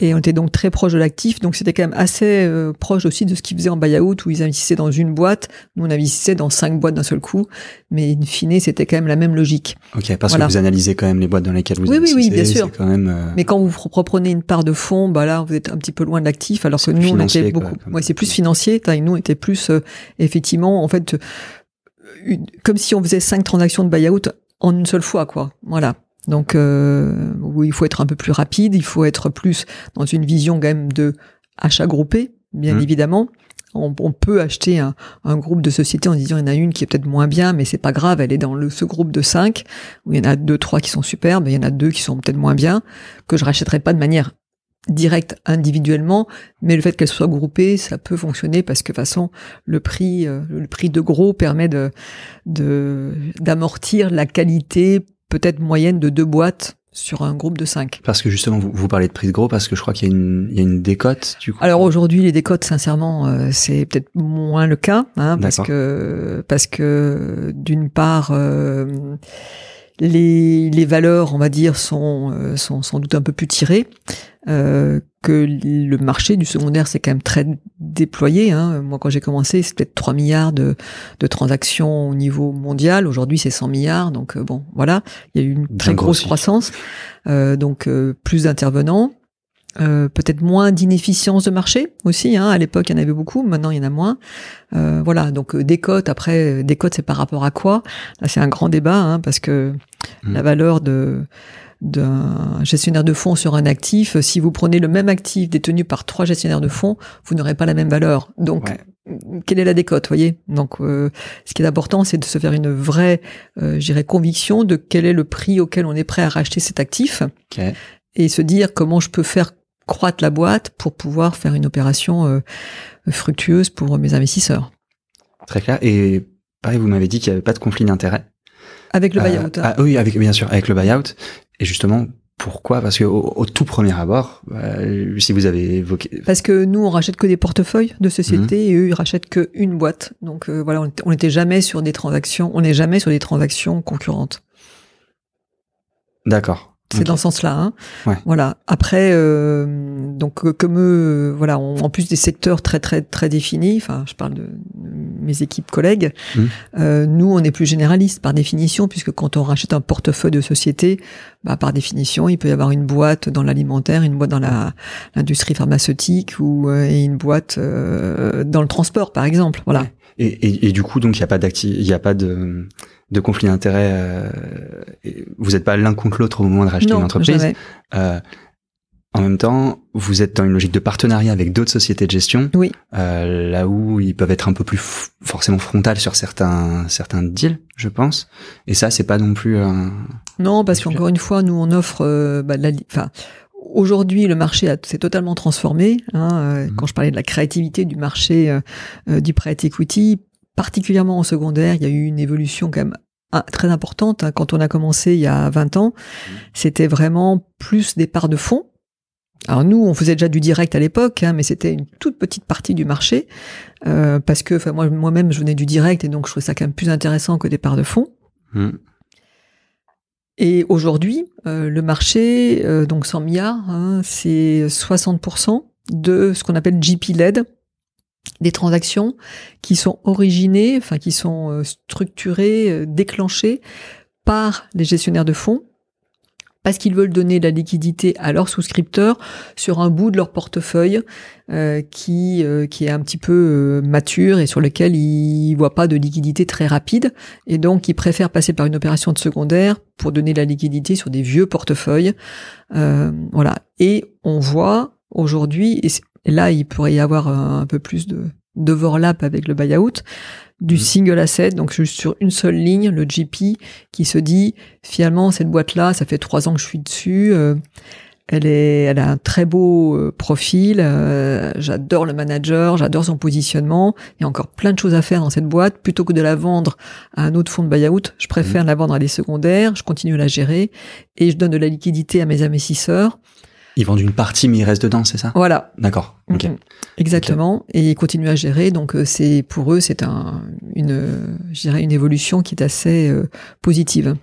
et on était donc très proche de l'actif. Donc c'était quand même assez euh, proche aussi de ce qu'ils faisaient en buyout où ils investissaient dans une boîte. Nous, on investissait dans cinq boîtes d'un seul coup, mais in fine, c'était quand même la même logique. Ok, parce que vous analysez quand même les boîtes dans lesquelles vous oui, investissez. Oui, oui, bien sûr. Quand même, euh, Mais quand vous reprenez une part de fond, bah là, vous êtes un petit peu loin de l'actif, alors que nous, on était beaucoup. Ouais, c'est plus financier. Nous, on était plus euh, effectivement, en fait, comme si on faisait cinq transactions de buyout en une seule fois, quoi. Voilà. Donc, euh, il faut être un peu plus rapide, il faut être plus dans une vision quand même de achat groupé, bien mmh. évidemment. On, peut acheter un, groupe de sociétés en disant il y en a une qui est peut-être moins bien, mais c'est pas grave, elle est dans le, ce groupe de cinq où il y en a deux, trois qui sont superbes, il y en a deux qui sont peut-être moins bien, que je rachèterai pas de manière direct individuellement, mais le fait qu'elles soient groupées, ça peut fonctionner parce que de toute façon, le prix, euh, le prix de gros permet de d'amortir la qualité peut-être moyenne de deux boîtes sur un groupe de cinq. Parce que justement, vous, vous parlez de prix de gros parce que je crois qu'il y a une, il y a une décote du coup. Alors aujourd'hui, les décotes, sincèrement, euh, c'est peut-être moins le cas, hein, parce que parce que d'une part. Euh, les, les valeurs, on va dire, sont, euh, sont sans doute un peu plus tirées. Euh, que le marché du secondaire c'est quand même très déployé. Hein. Moi, quand j'ai commencé, c'était peut-être 3 milliards de, de, transactions au niveau mondial. Aujourd'hui, c'est 100 milliards. Donc, euh, bon, voilà, il y a eu une très grosse croissance. Euh, donc, euh, plus d'intervenants. Euh, peut-être moins d'inefficience de marché aussi. Hein. À l'époque, il y en avait beaucoup. Maintenant, il y en a moins. Euh, voilà. Donc des cotes. Après, des cotes, c'est par rapport à quoi? Là, c'est un grand débat hein, parce que mmh. la valeur de d'un gestionnaire de fonds sur un actif, si vous prenez le même actif détenu par trois gestionnaires de fonds, vous n'aurez pas la même valeur. Donc, quelle est la décote, voyez? Donc, euh, ce qui est important, c'est de se faire une vraie, euh, conviction de quel est le prix auquel on est prêt à racheter cet actif, et se dire comment je peux faire croître la boîte pour pouvoir faire une opération euh, fructueuse pour mes investisseurs. Très clair. Et pareil, vous m'avez dit qu'il n'y avait pas de conflit d'intérêt. Avec le buyout. Euh, ah, oui, avec, bien sûr, avec le buyout. Et justement, pourquoi? Parce que au, tout premier abord, euh, si vous avez évoqué. Parce que nous, on rachète que des portefeuilles de sociétés mhm. et eux, ils rachètent qu'une boîte. Donc euh, voilà, on n'était jamais sur des transactions, on n'est jamais sur des transactions concurrentes. D'accord. C'est dans ce sens-là. Hein. Voilà. Après, euh, donc comme eux, voilà, en plus des secteurs très très très définis. Enfin, je parle de, mes équipes collègues. Mmh. Euh, nous, on est plus généraliste par définition, puisque quand on rachète un portefeuille de société, bah, par définition, il peut y avoir une boîte dans l'alimentaire, une boîte dans la l'industrie pharmaceutique ou euh, et une boîte euh, dans le transport, par exemple. Voilà. Et, et, et, du coup, donc il n'y a pas il a pas de de conflit d'intérêt. Euh, vous n'êtes pas l'un contre l'autre au moment de racheter une entreprise. Euh, en même temps, vous êtes dans une logique de partenariat avec d'autres sociétés de gestion. Oui. Euh, là où ils peuvent être un peu plus forcément frontal sur certains certains deals, je pense. Et ça, c'est pas non plus. un... non, parce qu'encore une fois, nous on offre. Euh, bah, la, enfin, aujourd'hui, le marché s'est totalement transformé. Hein, euh, mhm. Quand je parlais de la créativité du marché euh, du prêt equity, particulièrement en secondaire, il y a eu une évolution quand même ah, très importante. Hein. Quand on a commencé il y a 20 ans, mmh. c'était vraiment plus des parts de fonds. Alors nous, on faisait déjà du direct à l'époque, hein, mais c'était une toute petite partie du marché, euh, parce que moi, moi-même, je venais du direct, et donc je trouvais ça quand même plus intéressant que des parts de fonds. Mmh. Et aujourd'hui, euh, le marché, euh, donc 100 milliards, hein, c'est 60% de ce qu'on appelle GP-led, des transactions qui sont originées, enfin qui sont euh, structurées, euh, déclenchées par les gestionnaires de fonds parce qu'ils veulent donner la liquidité à leurs souscripteurs sur un bout de leur portefeuille euh, qui qui est un petit peu mature et sur lequel ils voient pas de liquidité très rapide. Et donc ils préfèrent passer par une opération de secondaire pour donner la liquidité sur des vieux portefeuilles. Voilà. Et on voit aujourd'hui et et là, il pourrait y avoir un, peu plus de d'overlap avec le buyout, du mmh. single asset, donc juste sur une seule ligne, le GP, qui se dit finalement cette boîte-là, ça fait trois ans que je suis dessus, euh, elle est, elle a un très beau euh, profil, euh, j'adore le manager, j'adore son positionnement, il y a encore plein de choses à faire dans cette boîte, plutôt que de la vendre à un autre fonds de buyout, je préfère mmh. la vendre à des secondaires, je continue à la gérer et je donne de la liquidité à mes investisseurs. Ils vendent une partie, mais ils restent dedans, c'est ça? Voilà. D'accord. Ok. Mhm. Exactement. Et ils continuent à gérer. Donc euh, c'est pour eux, c'est un, une, je dirais une évolution qui est assez euh, positive.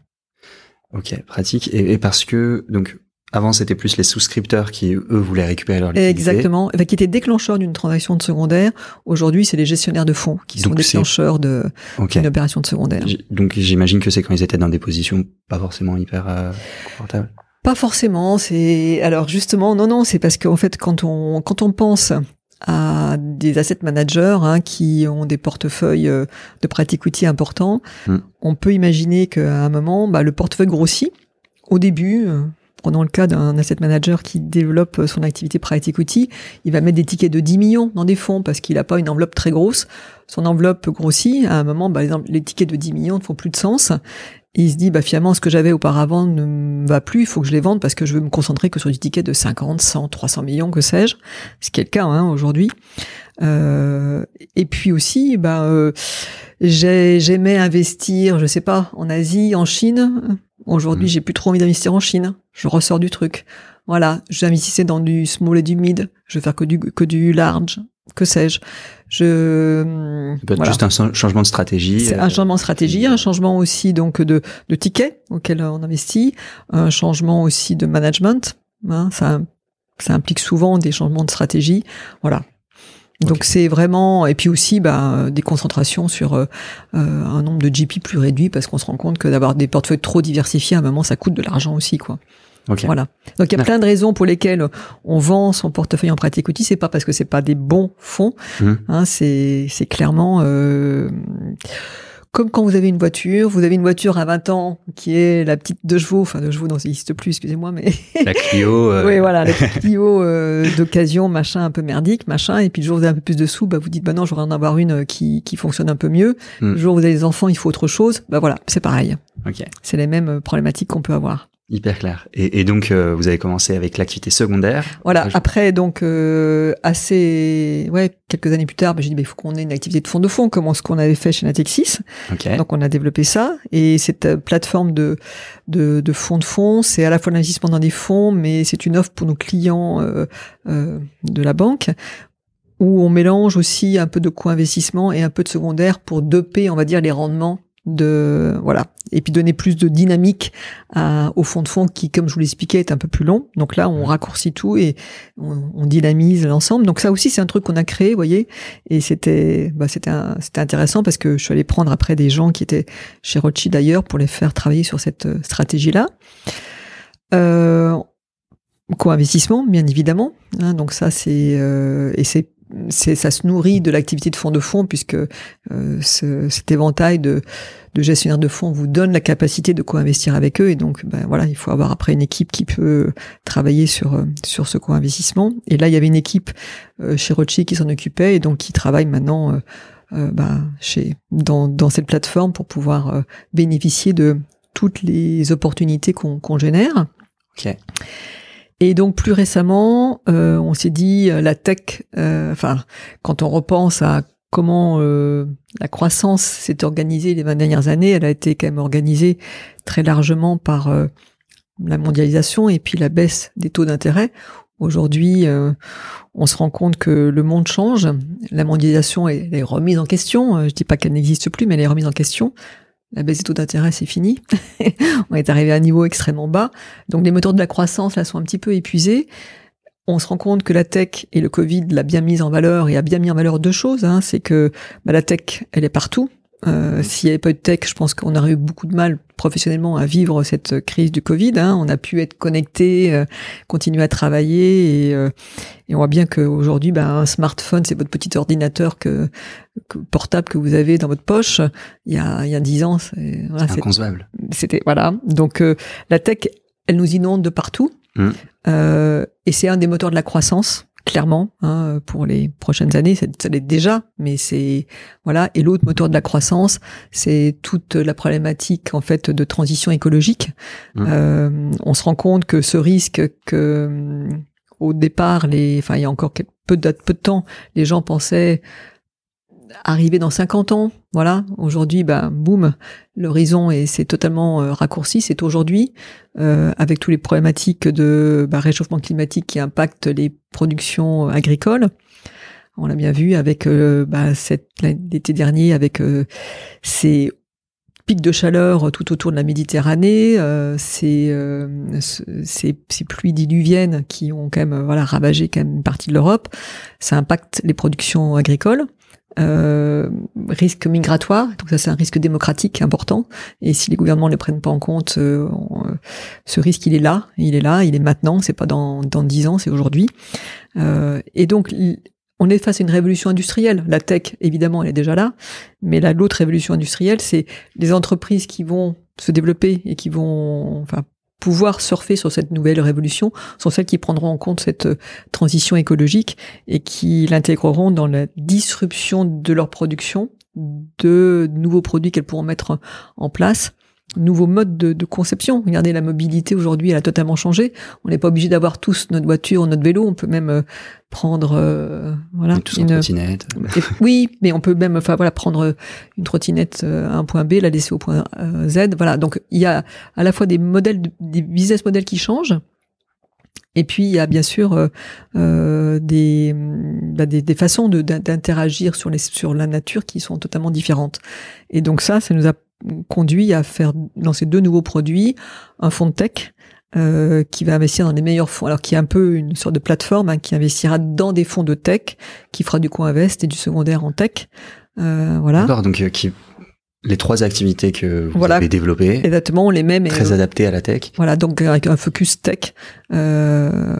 Ok, pratique. Et, parce que donc avant, c'était plus les souscripteurs qui, eux, voulaient récupérer leur liquidité. Exactement. qui étaient déclencheurs d'une transaction de secondaire. Aujourd'hui, c'est les gestionnaires de fonds qui sont déclencheurs de, d'une opération de secondaire. Donc, j'imagine que c'est quand ils étaient dans des positions pas forcément hyper euh, confortables. Pas forcément. C'est alors justement non non c'est parce qu'en fait quand on quand on pense à des asset managers hein, qui ont des portefeuilles euh, de pratiques outils importants, hmm. on peut imaginer qu'à un moment bah, le portefeuille grossit. Au début, euh, prenons le cas d'un asset manager qui développe son activité private equity, il va mettre des tickets de 10 millions dans des fonds parce qu'il n'a pas une enveloppe très grosse. Son enveloppe grossit. À un moment, bah, les tickets de 10 millions ne font plus de sens il se dit, bah finalement, ce que j'avais auparavant ne me va plus, il faut que je les vende parce que je veux me concentrer que sur des tickets de 50, 100, 300 millions, que sais-je, ce qui est le cas hein, aujourd'hui. Euh, et puis aussi, bah, euh, j'aimais investir, je sais pas, en Asie, en Chine. Aujourd'hui, mmh. j'ai plus trop envie d'investir en Chine. Je ressors du truc. Voilà, j'investissais dans du small et du mid. Je vais faire que du que du large que sais-je. Je, peut être juste un changement de stratégie. C'est un euh, changement de stratégie, un changement aussi donc de, de tickets auxquels on investit, un changement aussi de management. Hein, ça, ça implique souvent des changements de stratégie. Voilà. Donc c'est vraiment et puis aussi bah, des concentrations sur euh, euh, un nombre de GP plus réduit parce qu'on se rend compte que d'avoir des portefeuilles trop diversifiés à un moment ça coûte de l'argent aussi quoi. Voilà. Donc il y a plein de raisons pour lesquelles on vend son portefeuille en pratique outil. C'est pas parce que c'est pas des bons fonds. Mmh. Hein, c'est c'est clairement euh, comme quand vous avez une voiture, vous avez une voiture à 20 ans qui est la petite deux chevaux, enfin deux chevaux, non, ça n'existe plus, excusez-moi, mais la Clio. Euh... oui, voilà, la Clio euh, d'occasion, machin, un peu merdique, machin. Et puis le jour où vous avez un peu plus de sous, bah vous dites, bah non, j'aurais en avoir une euh, qui qui fonctionne un peu mieux. Mmh. Le jour où vous avez des enfants, il faut autre chose. Bah voilà, c'est pareil. Ok. C'est les mêmes problématiques qu'on peut avoir. Hyper clair. Et, et donc, euh, vous avez commencé avec l'activité secondaire. Voilà. Après, donc, euh, assez, ouais, quelques années plus tard, bah, j'ai dit, bah, il faut qu'on ait une activité de fonds de fonds, comme ce qu'on avait fait chez Natexis. Ok. Donc, on a développé ça. Et cette euh, plateforme de, de, de fonds de fonds, c'est à la fois l'investissement dans des fonds, mais c'est une offre pour nos clients euh, euh, de la banque où on mélange aussi un peu de co-investissement et un peu de secondaire pour doper, on va dire, les rendements de voilà. Et puis donner plus de dynamique à, au fond de fond qui comme je vous l'expliquais est un peu plus long. Donc là on raccourcit tout et on, on dynamise l'ensemble. Donc ça aussi c'est un truc qu'on a créé vous voyez. Et c'était bah, c'était c'était intéressant parce que je suis allée prendre après des gens qui étaient chez Rothschild d'ailleurs pour les faire travailler sur cette stratégie là euh, co-investissement bien évidemment hein, donc ça c'est euh, et c'est ça se nourrit de l'activité de fonds de fonds puisque euh, ce- cet éventail de, de gestionnaires de fonds vous donne la capacité de co-investir avec eux. Et donc ben voilà il faut avoir après une équipe qui peut travailler sur euh, sur ce co-investissement. Et là il y avait une équipe euh, chez Rothschild qui s'en occupait et donc qui travaille maintenant euh, euh, ben, chez dans dans cette plateforme pour pouvoir euh, bénéficier de toutes les opportunités qu'on qu'on génère. Ok. Et donc plus récemment, euh, on s'est dit euh, la tech. euh, Enfin, quand on repense à comment euh, la croissance s'est organisée les 20 dernières années, elle a été quand même organisée très largement par euh, la mondialisation et puis la baisse des taux d'intérêt. Aujourd'hui, euh, on se rend compte que le monde change. La mondialisation est, est remise en question. Je dis pas qu'elle n'existe plus, mais elle est remise en question. La baisse des taux d'intérêt, c'est fini. on est arrivé à un niveau extrêmement bas. Donc les moteurs de la croissance là sont un petit peu épuisés. On se rend compte que la tech et le Covid l'a bien mise en valeur et a bien mis en valeur deux choses. Hein. C'est que bah, la tech, elle est partout. Euh, S'il n'y avait pas eu de tech, je pense qu'on aurait eu beaucoup de mal professionnellement à vivre cette crise du Covid. Hein. On a pu être connecté, euh, continuer à travailler et, euh, et on voit bien qu'aujourd'hui, bah, un smartphone, c'est votre petit ordinateur que, que- portable que vous avez dans votre poche. Il y a, il y a 10 ans, c'est- voilà, inconcevable. c'était voilà. Donc euh, la tech, elle nous inonde de partout, Mm. Euh, et c'est un des moteurs de la croissance, clairement, hein, pour les prochaines années. Ça, ça l'est déjà, mais c'est voilà. Et l'autre moteur de la croissance, c'est toute la problématique en fait de transition écologique. Mm. Euh, on se rend compte que ce risque que au départ, les, enfin il y a encore quel- peu de, peu de temps, les gens pensaient arriver dans 50 ans, voilà. Aujourd'hui, ben, boum, l'horizon et c'est totalement euh, raccourci. C'est aujourd'hui, euh, avec tous les problématiques de bah, réchauffement climatique qui impactent les productions agricoles. On l'a bien vu avec euh, bah, l'été dernier avec euh, ces pics de chaleur tout autour de la Méditerranée, ces, ce- ces, ces pluies diluviennes qui ont quand même voilà ravagé quand même une partie de l'Europe. Ça impacte les productions agricoles. Euh, risque migratoire, donc ça c'est un risque démocratique important. Et si les gouvernements ne le prennent pas en compte, euh, euh, ce risque il est là, il est là, il est maintenant. C'est pas dans dans dix ans, c'est aujourd'hui. Euh, et donc on est face à une révolution industrielle. La tech, évidemment, elle est déjà là, mais l'autre révolution industrielle, c'est les entreprises qui vont se développer et qui vont, enfin, pouvoir surfer sur cette nouvelle révolution sont celles qui prendront en compte cette euh, transition écologique et qui l'intégreront dans la disruption de leur production de nouveaux produits qu'elles pourront mettre en place, nouveaux modes de, de conception. Regardez, la mobilité aujourd'hui, elle a totalement changé. On n'est pas obligé d'avoir tous notre voiture, notre vélo. On peut même euh, prendre, euh, voilà, tous en trottinette. et- oui, mais on peut même, enfin voilà, prendre une trottinette euh, à un point B, la laisser au point euh, Z. Voilà, donc il y a à la fois des modèles, de- des business models qui changent, et puis il y a bien sûr euh, euh, des, bah, des des façons de- d'interagir sur les sur la nature qui sont totalement différentes. Et donc ça, ça nous a conduit à faire lancer deux nouveaux produits, un fonds de tech euh, qui va investir dans les meilleurs fonds, alors qui est un peu une sorte de plateforme hein, qui investira dans des fonds de tech, qui fera du co-invest et du secondaire en tech. Euh, voilà. D'accord, donc euh, qui, les trois activités que vous Voilà. avez développées, Exactement, les mêmes. très adaptées à la tech. Voilà, donc avec un focus tech euh,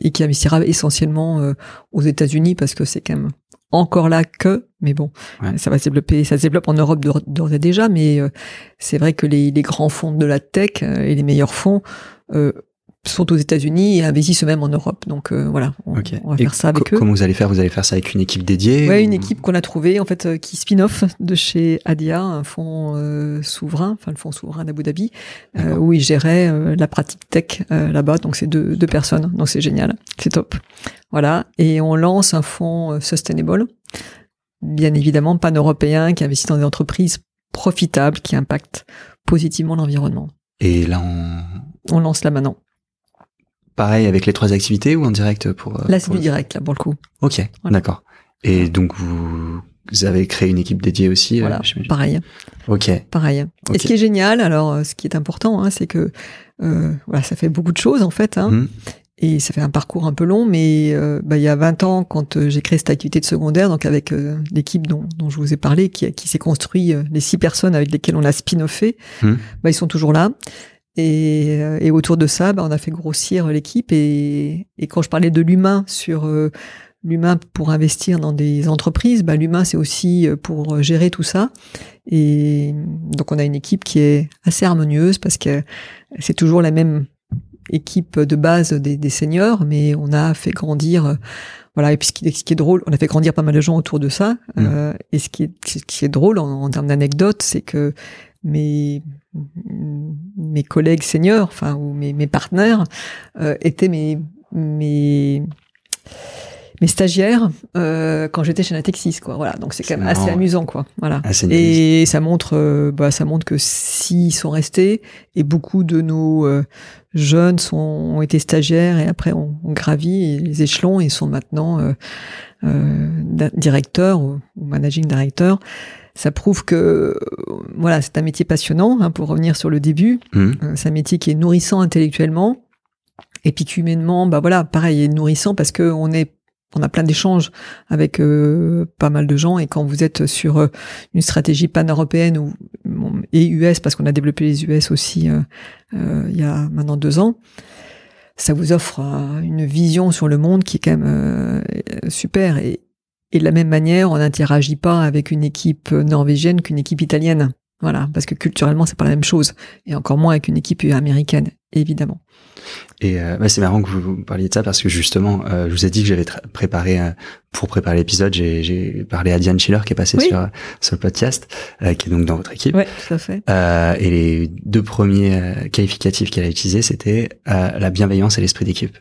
et qui investira essentiellement euh, aux États-Unis parce que c'est quand même encore là que, mais bon, Ouais. ça va se développer, ça se développe en Europe d'or- d'ores et déjà, mais euh, c'est vrai que les, les grands fonds de la tech euh, et les meilleurs fonds euh, sont aux États-Unis et investissent eux-mêmes en Europe. Donc euh, voilà, on, va Et faire ça avec eux. Comment vous allez faire Vous allez faire ça avec une équipe dédiée Ouais, ou- une équipe qu'on a trouvée en fait euh, qui spin-off de chez Adia, un fonds euh, souverain, enfin le fonds souverain d'Abu Dhabi, où ils géraient la pratique tech là-bas. Donc c'est deux, deux personnes, donc c'est génial, c'est top. Voilà, et on lance un fonds sustainable, bien évidemment pan-européen, qui investit dans des entreprises profitables qui impactent positivement l'environnement. Et là, on... On lance là maintenant. Pareil avec les trois activités ou en direct pour euh, Là c'est pour du direct là pour le coup. Ok, Voilà. d'accord. Et donc vous, vous avez créé une équipe dédiée aussi. euh, Voilà, pareil. ok. Pareil. Ok. Et ce qui est génial, alors euh, ce qui est important, hein, c'est que euh, voilà, ça fait beaucoup de choses en fait, hein, Mhm. et ça fait un parcours un peu long, mais euh, bah, il y a 20 ans, quand j'ai créé cette activité de secondaire, donc avec euh, l'équipe dont, dont je vous ai parlé, qui, qui s'est construit, les six personnes avec lesquelles on a spin-offé, Mhm. bah, ils sont toujours là. Et, euh, et autour de ça, bah, on a fait grossir l'équipe. Et, et quand je parlais de l'humain sur euh, l'humain pour investir dans des entreprises, bah, l'humain c'est aussi euh, pour gérer tout ça. Et donc on a une équipe qui est assez harmonieuse parce que c'est toujours la même équipe de base des, des seniors, mais on a fait grandir, euh, voilà. Et puis ce qui, ce qui est drôle, on a fait grandir pas mal de gens autour de ça. Mm. Euh, et ce qui est, ce qui est drôle en, en termes d'anecdotes, c'est que mes mes collègues seniors, enfin ou mes, mes partenaires, euh, étaient mes mes mes stagiaires euh, quand j'étais chez Natexis, quoi. Voilà, donc c'est quand même assez ouais. amusant, quoi. Voilà. Assez Et ça montre, euh, bah, ça montre que s'ils sont restés, et beaucoup de nos euh, jeunes sont, ont été stagiaires et après ont, ont gravi les échelons et sont maintenant euh, euh, directeurs ou, ou managing directeurs. Ça prouve que euh, voilà, c'est un métier passionnant. Hein, pour revenir sur le début, Mhm. euh, c'est un métier qui est nourrissant intellectuellement et puis qu'humainement, bah voilà, pareil, il est nourrissant parce que on est on a plein d'échanges avec euh, pas mal de gens et quand vous êtes sur euh, une stratégie pan-européenne ou et US parce qu'on a développé les US aussi euh, il y a maintenant deux ans, ça vous offre une vision sur le monde qui est quand même euh, super et, et de la même manière, on n'interagit pas avec une équipe norvégienne qu'une équipe italienne. Voilà, parce que culturellement, c'est pas la même chose. Et encore moins avec une équipe américaine, évidemment. Et euh, bah, c'est marrant que vous parliez de ça parce que justement, euh, je vous ai dit que j'avais préparé euh, pour préparer l'épisode, j'ai, parlé à Diane Schiller qui est passée Oui. sur sur le podcast, qui est donc dans votre équipe. Ouais, tout à fait. Et les deux premiers qualificatifs qu'elle a utilisés, c'était la bienveillance et l'esprit d'équipe.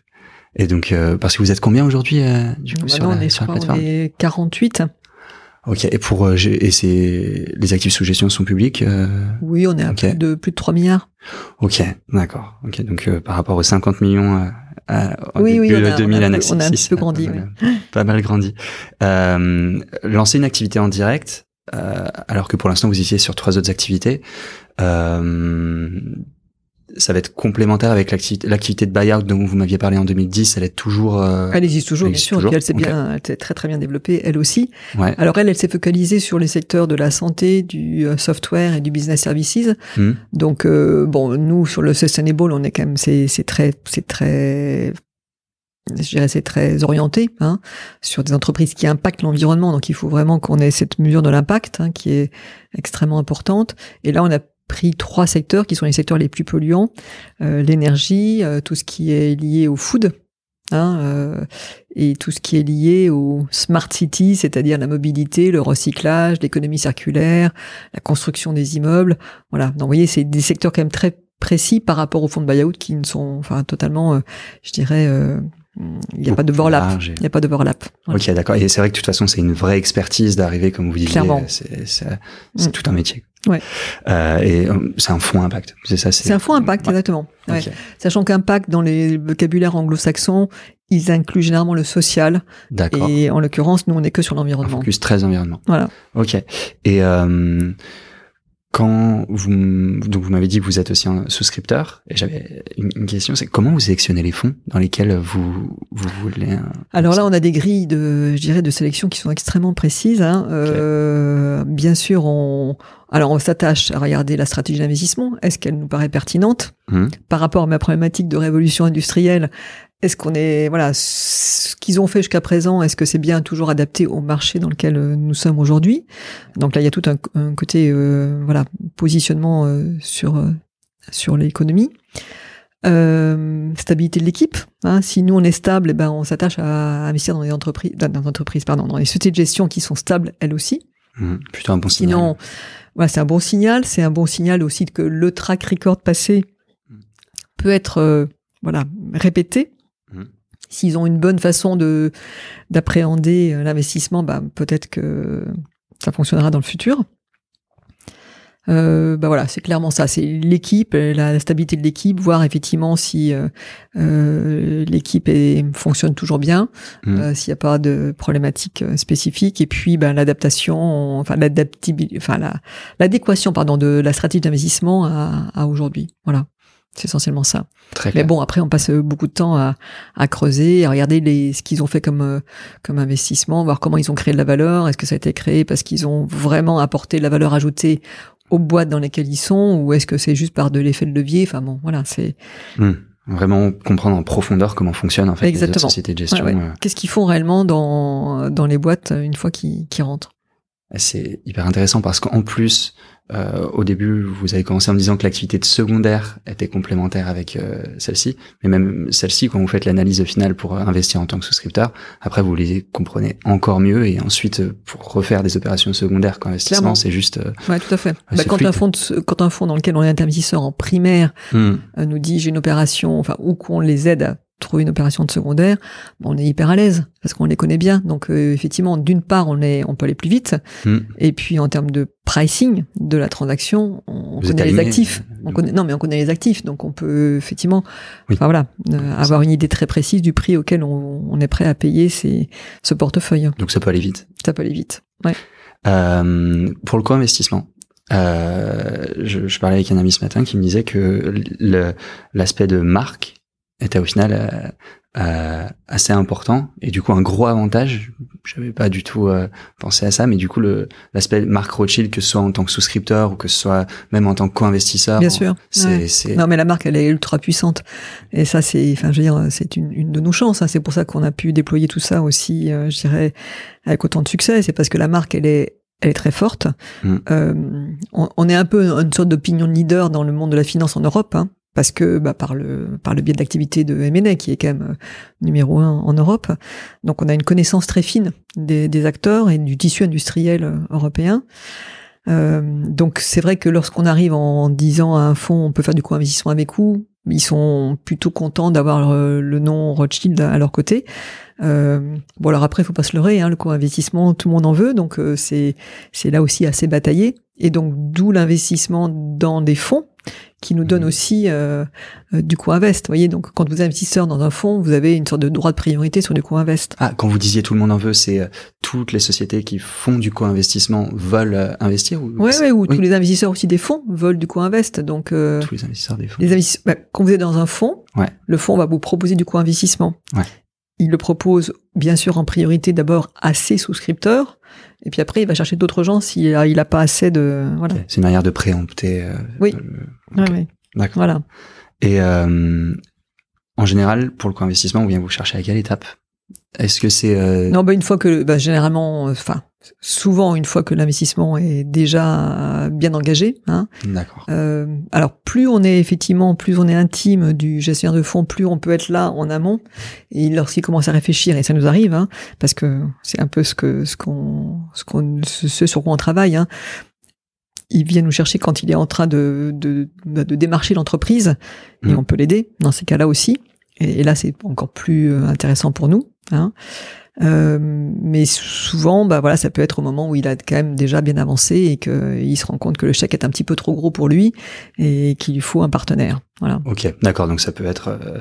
Et donc, euh, parce que vous êtes combien aujourd'hui euh, du coup sur la, on est, sur la crois, on plateforme est 48. Ok. Et pour euh, et c'est les actifs sous gestion sont publics. euh, Oui, on est à Ok. plus de plus de 3 milliards. Ok, d'accord. Ok, donc euh, par rapport aux 50 millions euh, à, Oui, oui, on a- 2000 on a on a un petit peu grandi, Pas mal, pas mal grandi. Euh, lancer une activité en direct, euh, alors que pour l'instant vous étiez sur trois autres activités, euh, ça va être complémentaire avec l'activité, de buyout dont vous m'aviez parlé en 2010. Elle est toujours. euh, Elle existe toujours, elle bien sûr. toujours, Et puis elle s'est bien, elle s'est très très bien développée, elle aussi. ouais. Alors elle, elle s'est focalisée sur les secteurs de la santé, du euh, software et du business services. Hmm. Donc euh, bon, nous sur le sustainable, on est quand même, c'est c'est très, c'est très, je dirais, c'est très orienté hein, sur des entreprises qui impactent l'environnement. Donc il faut vraiment qu'on ait cette mesure de l'impact hein, qui est extrêmement importante. Et là, on a pris trois secteurs qui sont les secteurs les plus polluants euh, l'énergie, euh, tout ce qui est lié au food. Hein, euh, et tout ce qui est lié au smart city, c'est-à-dire la mobilité, le recyclage, l'économie circulaire, la construction des immeubles. Voilà. Donc, vous voyez, c'est des secteurs quand même très précis par rapport aux fonds de buyout qui ne sont, enfin, totalement, euh, je dirais, euh, il n'y a pas de overlap. Il n'y a pas d'overlap. Ok, d'accord. Et c'est vrai que de toute façon, c'est une vraie expertise d'arriver, comme vous disiez. Clairement. C'est, c'est, c'est Mm. tout un métier. Ouais. Euh, et euh, c'est un fonds impact. C'est ça. C'est un fonds impact, Ouais. exactement. Ouais. Sachant qu'impact, dans les vocabulaires anglo-saxons, ils incluent généralement le social. D'accord. Et en l'occurrence, nous, on n'est que sur l'environnement. focus très environnement. Voilà. Ok. Et euh, quand vous donc vous m'avez dit que vous êtes aussi un souscripteur et j'avais une, une question, c'est comment vous sélectionnez les fonds dans lesquels vous vous voulez. euh, Alors là, on a des grilles de, je dirais, de sélection qui sont extrêmement précises. Hein. Euh, bien sûr, on, alors on s'attache à regarder la stratégie d'investissement. Est-ce qu'elle nous paraît pertinente? Mhm. par rapport à ma problématique de révolution industrielle Est-ce qu'on est, voilà, ce qu'ils ont fait jusqu'à présent, est-ce que c'est bien toujours adapté au marché dans lequel euh, nous sommes aujourd'hui? Donc là, il y a tout un, un côté, euh, voilà, positionnement euh, sur euh, sur l'économie. Stabilité de l'équipe. Hein. Si nous on est stable, eh ben on s'attache à investir dans des entreprises, dans des entreprises, pardon, dans les sociétés de gestion qui sont stables elles aussi. Mmh, plutôt un bon signal. Sinon, voilà, c'est un bon signal. C'est un bon signal aussi que le track record passé Mmh. peut être voilà répété. Mmh. S'ils ont une bonne façon de d'appréhender euh, l'investissement, bah, peut-être que ça fonctionnera dans le futur. Euh, bah voilà, c'est clairement ça. C'est l'équipe, la, stabilité de l'équipe, voir effectivement si euh, euh, l'équipe fonctionne toujours bien, Mm. euh, s'il n'y a pas de problématiques euh, spécifiques, et puis ben, l'adaptation, enfin l'adaptabilité, enfin la- l'adéquation, pardon, de la stratégie d'investissement à, à aujourd'hui. Voilà, c'est essentiellement ça. Très Mais bon, après, on passe euh, beaucoup de temps à, à creuser, à regarder les, ce qu'ils ont fait comme, euh, comme investissement, voir comment ils ont créé de la valeur. Est-ce que ça a été créé parce qu'ils ont vraiment apporté de la valeur ajoutée aux boîtes dans lesquelles ils sont, ou est-ce que c'est juste par de l'effet de levier? Enfin bon, voilà, c'est Mm. Vraiment comprendre en profondeur comment fonctionnent en fait les autres Exactement. sociétés de gestion. Ouais, ouais. euh, qu'est-ce qu'ils font réellement dans, dans les boîtes une fois qu'ils qu'ils rentrent? C'est hyper intéressant parce qu'en plus, euh, au début, vous avez commencé en me disant que l'activité de secondaire était complémentaire avec euh, celle-ci, mais même celle-ci, quand vous faites l'analyse finale pour investir en tant que souscripteur, après vous les comprenez encore mieux et ensuite pour refaire des opérations secondaires qu'investissement, c'est juste. euh, Ouais, tout à fait. Ah, Bah, quand, fluide. un fonds de- quand un fonds dans lequel on est investisseur en primaire hmm, euh, nous dit j'ai une opération, enfin, ou qu'on les aide à trouver une opération de secondaire, bah, on est hyper à l'aise parce qu'on les connaît bien. Donc euh, effectivement, d'une part, on est, on peut aller plus vite, hmm. et puis en termes de pricing de la transaction, on Vous connaît les aligné, actifs. On connaît, non, mais on connaît les actifs, donc on peut effectivement, Oui. enfin voilà, euh, avoir une idée très précise du prix auquel on, on est prêt à payer ces, ce portefeuille. Donc ça peut aller vite. Ça peut aller vite. Ouais. Euh, pour le co-investissement, euh, je, je parlais avec un ami ce matin qui me disait que l'aspect de marque était au final euh, euh, assez important et du coup un gros avantage. J'avais pas du tout euh, pensé à ça, mais du coup le l'aspect marque Rothschild, que ce soit en tant que souscripteur ou que ce soit même en tant que co-investisseur, Bien sûr. c'est Ouais. Non, mais la marque, elle est ultra puissante. Et ça, c'est, enfin, je veux dire, c'est une, une de nos chances. hein. C'est pour ça qu'on a pu déployer tout ça aussi, euh, je dirais, avec autant de succès. C'est parce que la marque, elle est, elle est très forte. Mm. Euh, on, on est un peu une sorte d'opinion leader dans le monde de la finance en Europe, hein, parce que bah, par le par le biais de l'activité de M&A qui est quand même euh, numéro un en Europe. Donc, on a une connaissance très fine des, acteurs et du tissu industriel euh, européen. Euh, donc c'est vrai que lorsqu'on arrive en disant à un fonds on peut faire du co-investissement avec vous, ils sont plutôt contents d'avoir le nom Rothschild à leur côté. Euh, bon alors après il faut pas se leurrer, hein, le co-investissement tout le monde en veut, donc euh, c'est c'est là aussi assez bataillé. Et donc d'où l'investissement dans des fonds qui nous donne Mhm. aussi euh, euh, du co-invest. Vous voyez, donc quand vous êtes investisseur dans un fonds, vous avez une sorte de droit de priorité sur du co-invest. Ah, quand vous disiez tout le monde en veut, c'est euh, toutes les sociétés qui font du co-investissement veulent euh, investir ou Ouais, ouais, ou Oui. tous les investisseurs aussi des fonds veulent du co-invest. Donc euh, tous les investisseurs des fonds. Les investisseurs, bah, quand vous êtes dans un fonds, Ouais. le fonds va vous proposer du co-investissement. Il le propose bien sûr en priorité d'abord à ses souscripteurs, et puis après il va chercher d'autres gens s'il a, il a pas assez de voilà. C'est une manière de préempter. euh, Oui. le- ouais. D'accord. Voilà. Et euh, en général, pour le co-investissement, on vient vous chercher à quelle étape? Est-ce que c'est euh, Non, bah une fois que, bah, généralement, euh, enfin, souvent une fois que l'investissement est déjà bien engagé. Hein, D'accord. Euh, alors plus on est effectivement, plus on est intime du gestionnaire de fonds, plus on peut être là en amont. Et lorsqu'il commence à réfléchir, et ça nous arrive, hein, parce que c'est un peu ce que ce qu'on ce qu'on ce, sur quoi on travaille. Hein, il vient nous chercher quand il est en train de de, bah, de démarcher l'entreprise et Mhm. on peut l'aider dans ces cas-là aussi. Et, là, c'est encore plus euh, intéressant pour nous. Hein. Euh, mais souvent, bah voilà, ça peut être au moment où il a quand même déjà bien avancé et qu'il se rend compte que le chèque est un petit peu trop gros pour lui et qu'il lui faut un partenaire. Voilà. Ok, d'accord. Donc ça peut être euh,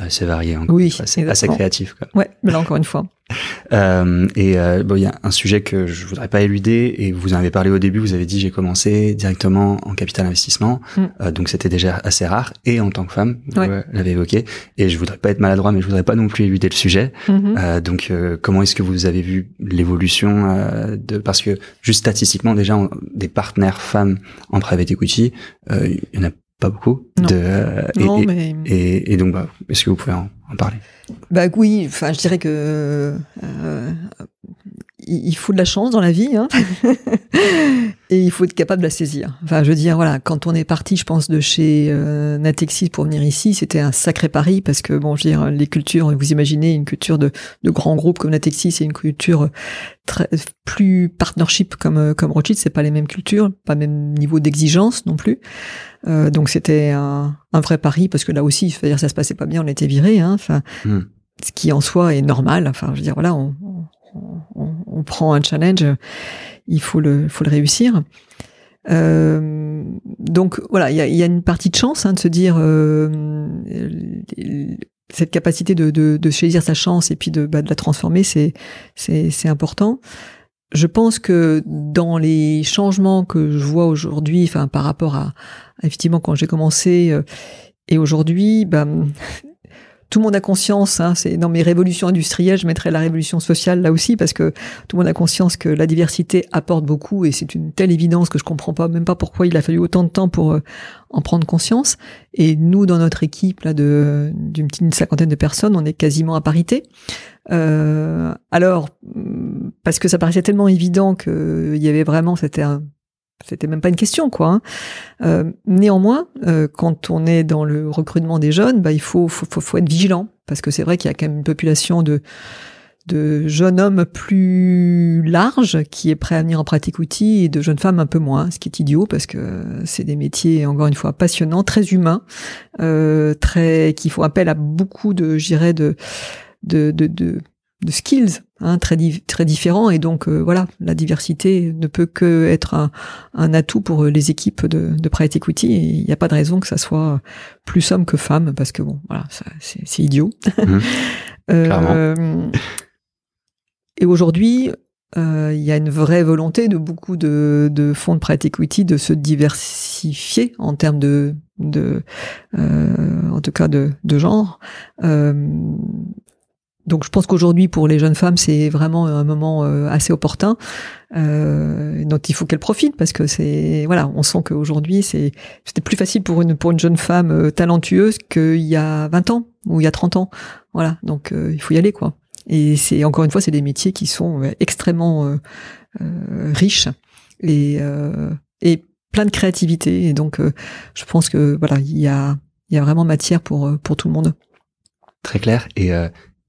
assez varié. hein. Oui, assez, assez créatif. Quoi. Ouais, mais là encore une fois. Euh, et euh, bon, il y a un sujet que je voudrais pas éluder. Et vous en avez parlé au début. Vous avez dit j'ai commencé directement en capital investissement, Mm. Euh, donc c'était déjà assez rare. Et en tant que femme, vous Ouais. l'avez évoqué. Et je voudrais pas être maladroit, mais je voudrais pas non plus éluder le sujet. Mhm. Euh, donc, euh, comment est-ce que vous avez vu l'évolution euh, de parce que juste statistiquement déjà on- des partenaires femmes en private equity, euh, il y en a pas beaucoup. Non. De, euh, et, non, et, mais et- et donc, bah, est-ce que vous pouvez en, en parler? Bah oui, enfin, je dirais que euh, il faut de la chance dans la vie. Hein. et il faut être capable de la saisir. Enfin, je veux dire, voilà, quand on est parti, je pense, de chez euh, Natexis pour venir ici, c'était un sacré pari parce que, bon, je veux dire, les cultures, vous imaginez une culture de, de grands groupes comme Natexis, c'est une culture très, plus partnership comme, euh, comme Rothschild, c'est pas les mêmes cultures, pas même niveau d'exigence non plus. Euh, donc c'était un, un, vrai pari parce que là aussi, cest dire ça se passait pas bien, on était viré, hein, enfin, hmm. ce qui en soi est normal. Enfin, je veux dire, voilà, on, on, on prend un challenge il faut le, faut le réussir. Euh, donc voilà, il y a, y a, une partie de chance hein, de se dire euh, cette capacité de, de, de, saisir sa chance et puis de, bah, de la transformer, c'est c'est important. Je pense que dans les changements que je vois aujourd'hui, enfin par rapport à, effectivement quand j'ai commencé euh, et aujourd'hui, bah, tout le monde a conscience, hein, c'est dans mes révolutions industrielles, je mettrai la révolution sociale là aussi parce que tout le monde a conscience que la diversité apporte beaucoup et c'est une telle évidence que je comprends pas même pas pourquoi il a fallu autant de temps pour euh, en prendre conscience. Et nous, dans notre équipe là de d'une petite cinquantaine de personnes, on est quasiment à parité. Euh, alors parce que ça paraissait tellement évident qu'il y avait vraiment c'était c'était même pas une question, quoi. Hein. Euh, néanmoins, euh, quand on est dans le recrutement des jeunes, bah, il faut, faut, faut, être vigilant parce que c'est vrai qu'il y a quand même une population de de jeunes hommes plus large qui est prêt à venir en pratique outil et de jeunes femmes un peu moins, ce qui est idiot parce que c'est des métiers encore une fois passionnants, très humains, euh, très qui font appel à beaucoup de, de de, de, de de skills hein, très très différents et donc euh, voilà la diversité ne peut que être un, un atout pour les équipes de, de private equity et il n'y a pas de raison que ça soit plus homme que femme parce que bon voilà c'est idiot mmh. euh, et aujourd'hui euh, il y a une vraie volonté de beaucoup de, de fonds de private equity de se diversifier en termes de, de euh, en tout cas de, de genre. Euh, donc je pense qu'aujourd'hui pour les jeunes femmes c'est vraiment un moment euh, assez opportun euh, dont il faut qu'elles profitent parce que c'est voilà on sent qu'aujourd'hui c'est c'était plus facile pour une pour une jeune femme euh, talentueuse qu'il y a 20 ans ou il y a 30 ans. Voilà. Donc euh, il faut y aller quoi. Et c'est encore une fois c'est des métiers qui sont extrêmement riches et et plein de créativité. Et donc je pense que voilà il y a il y a vraiment matière pour pour tout le monde. Très clair. Et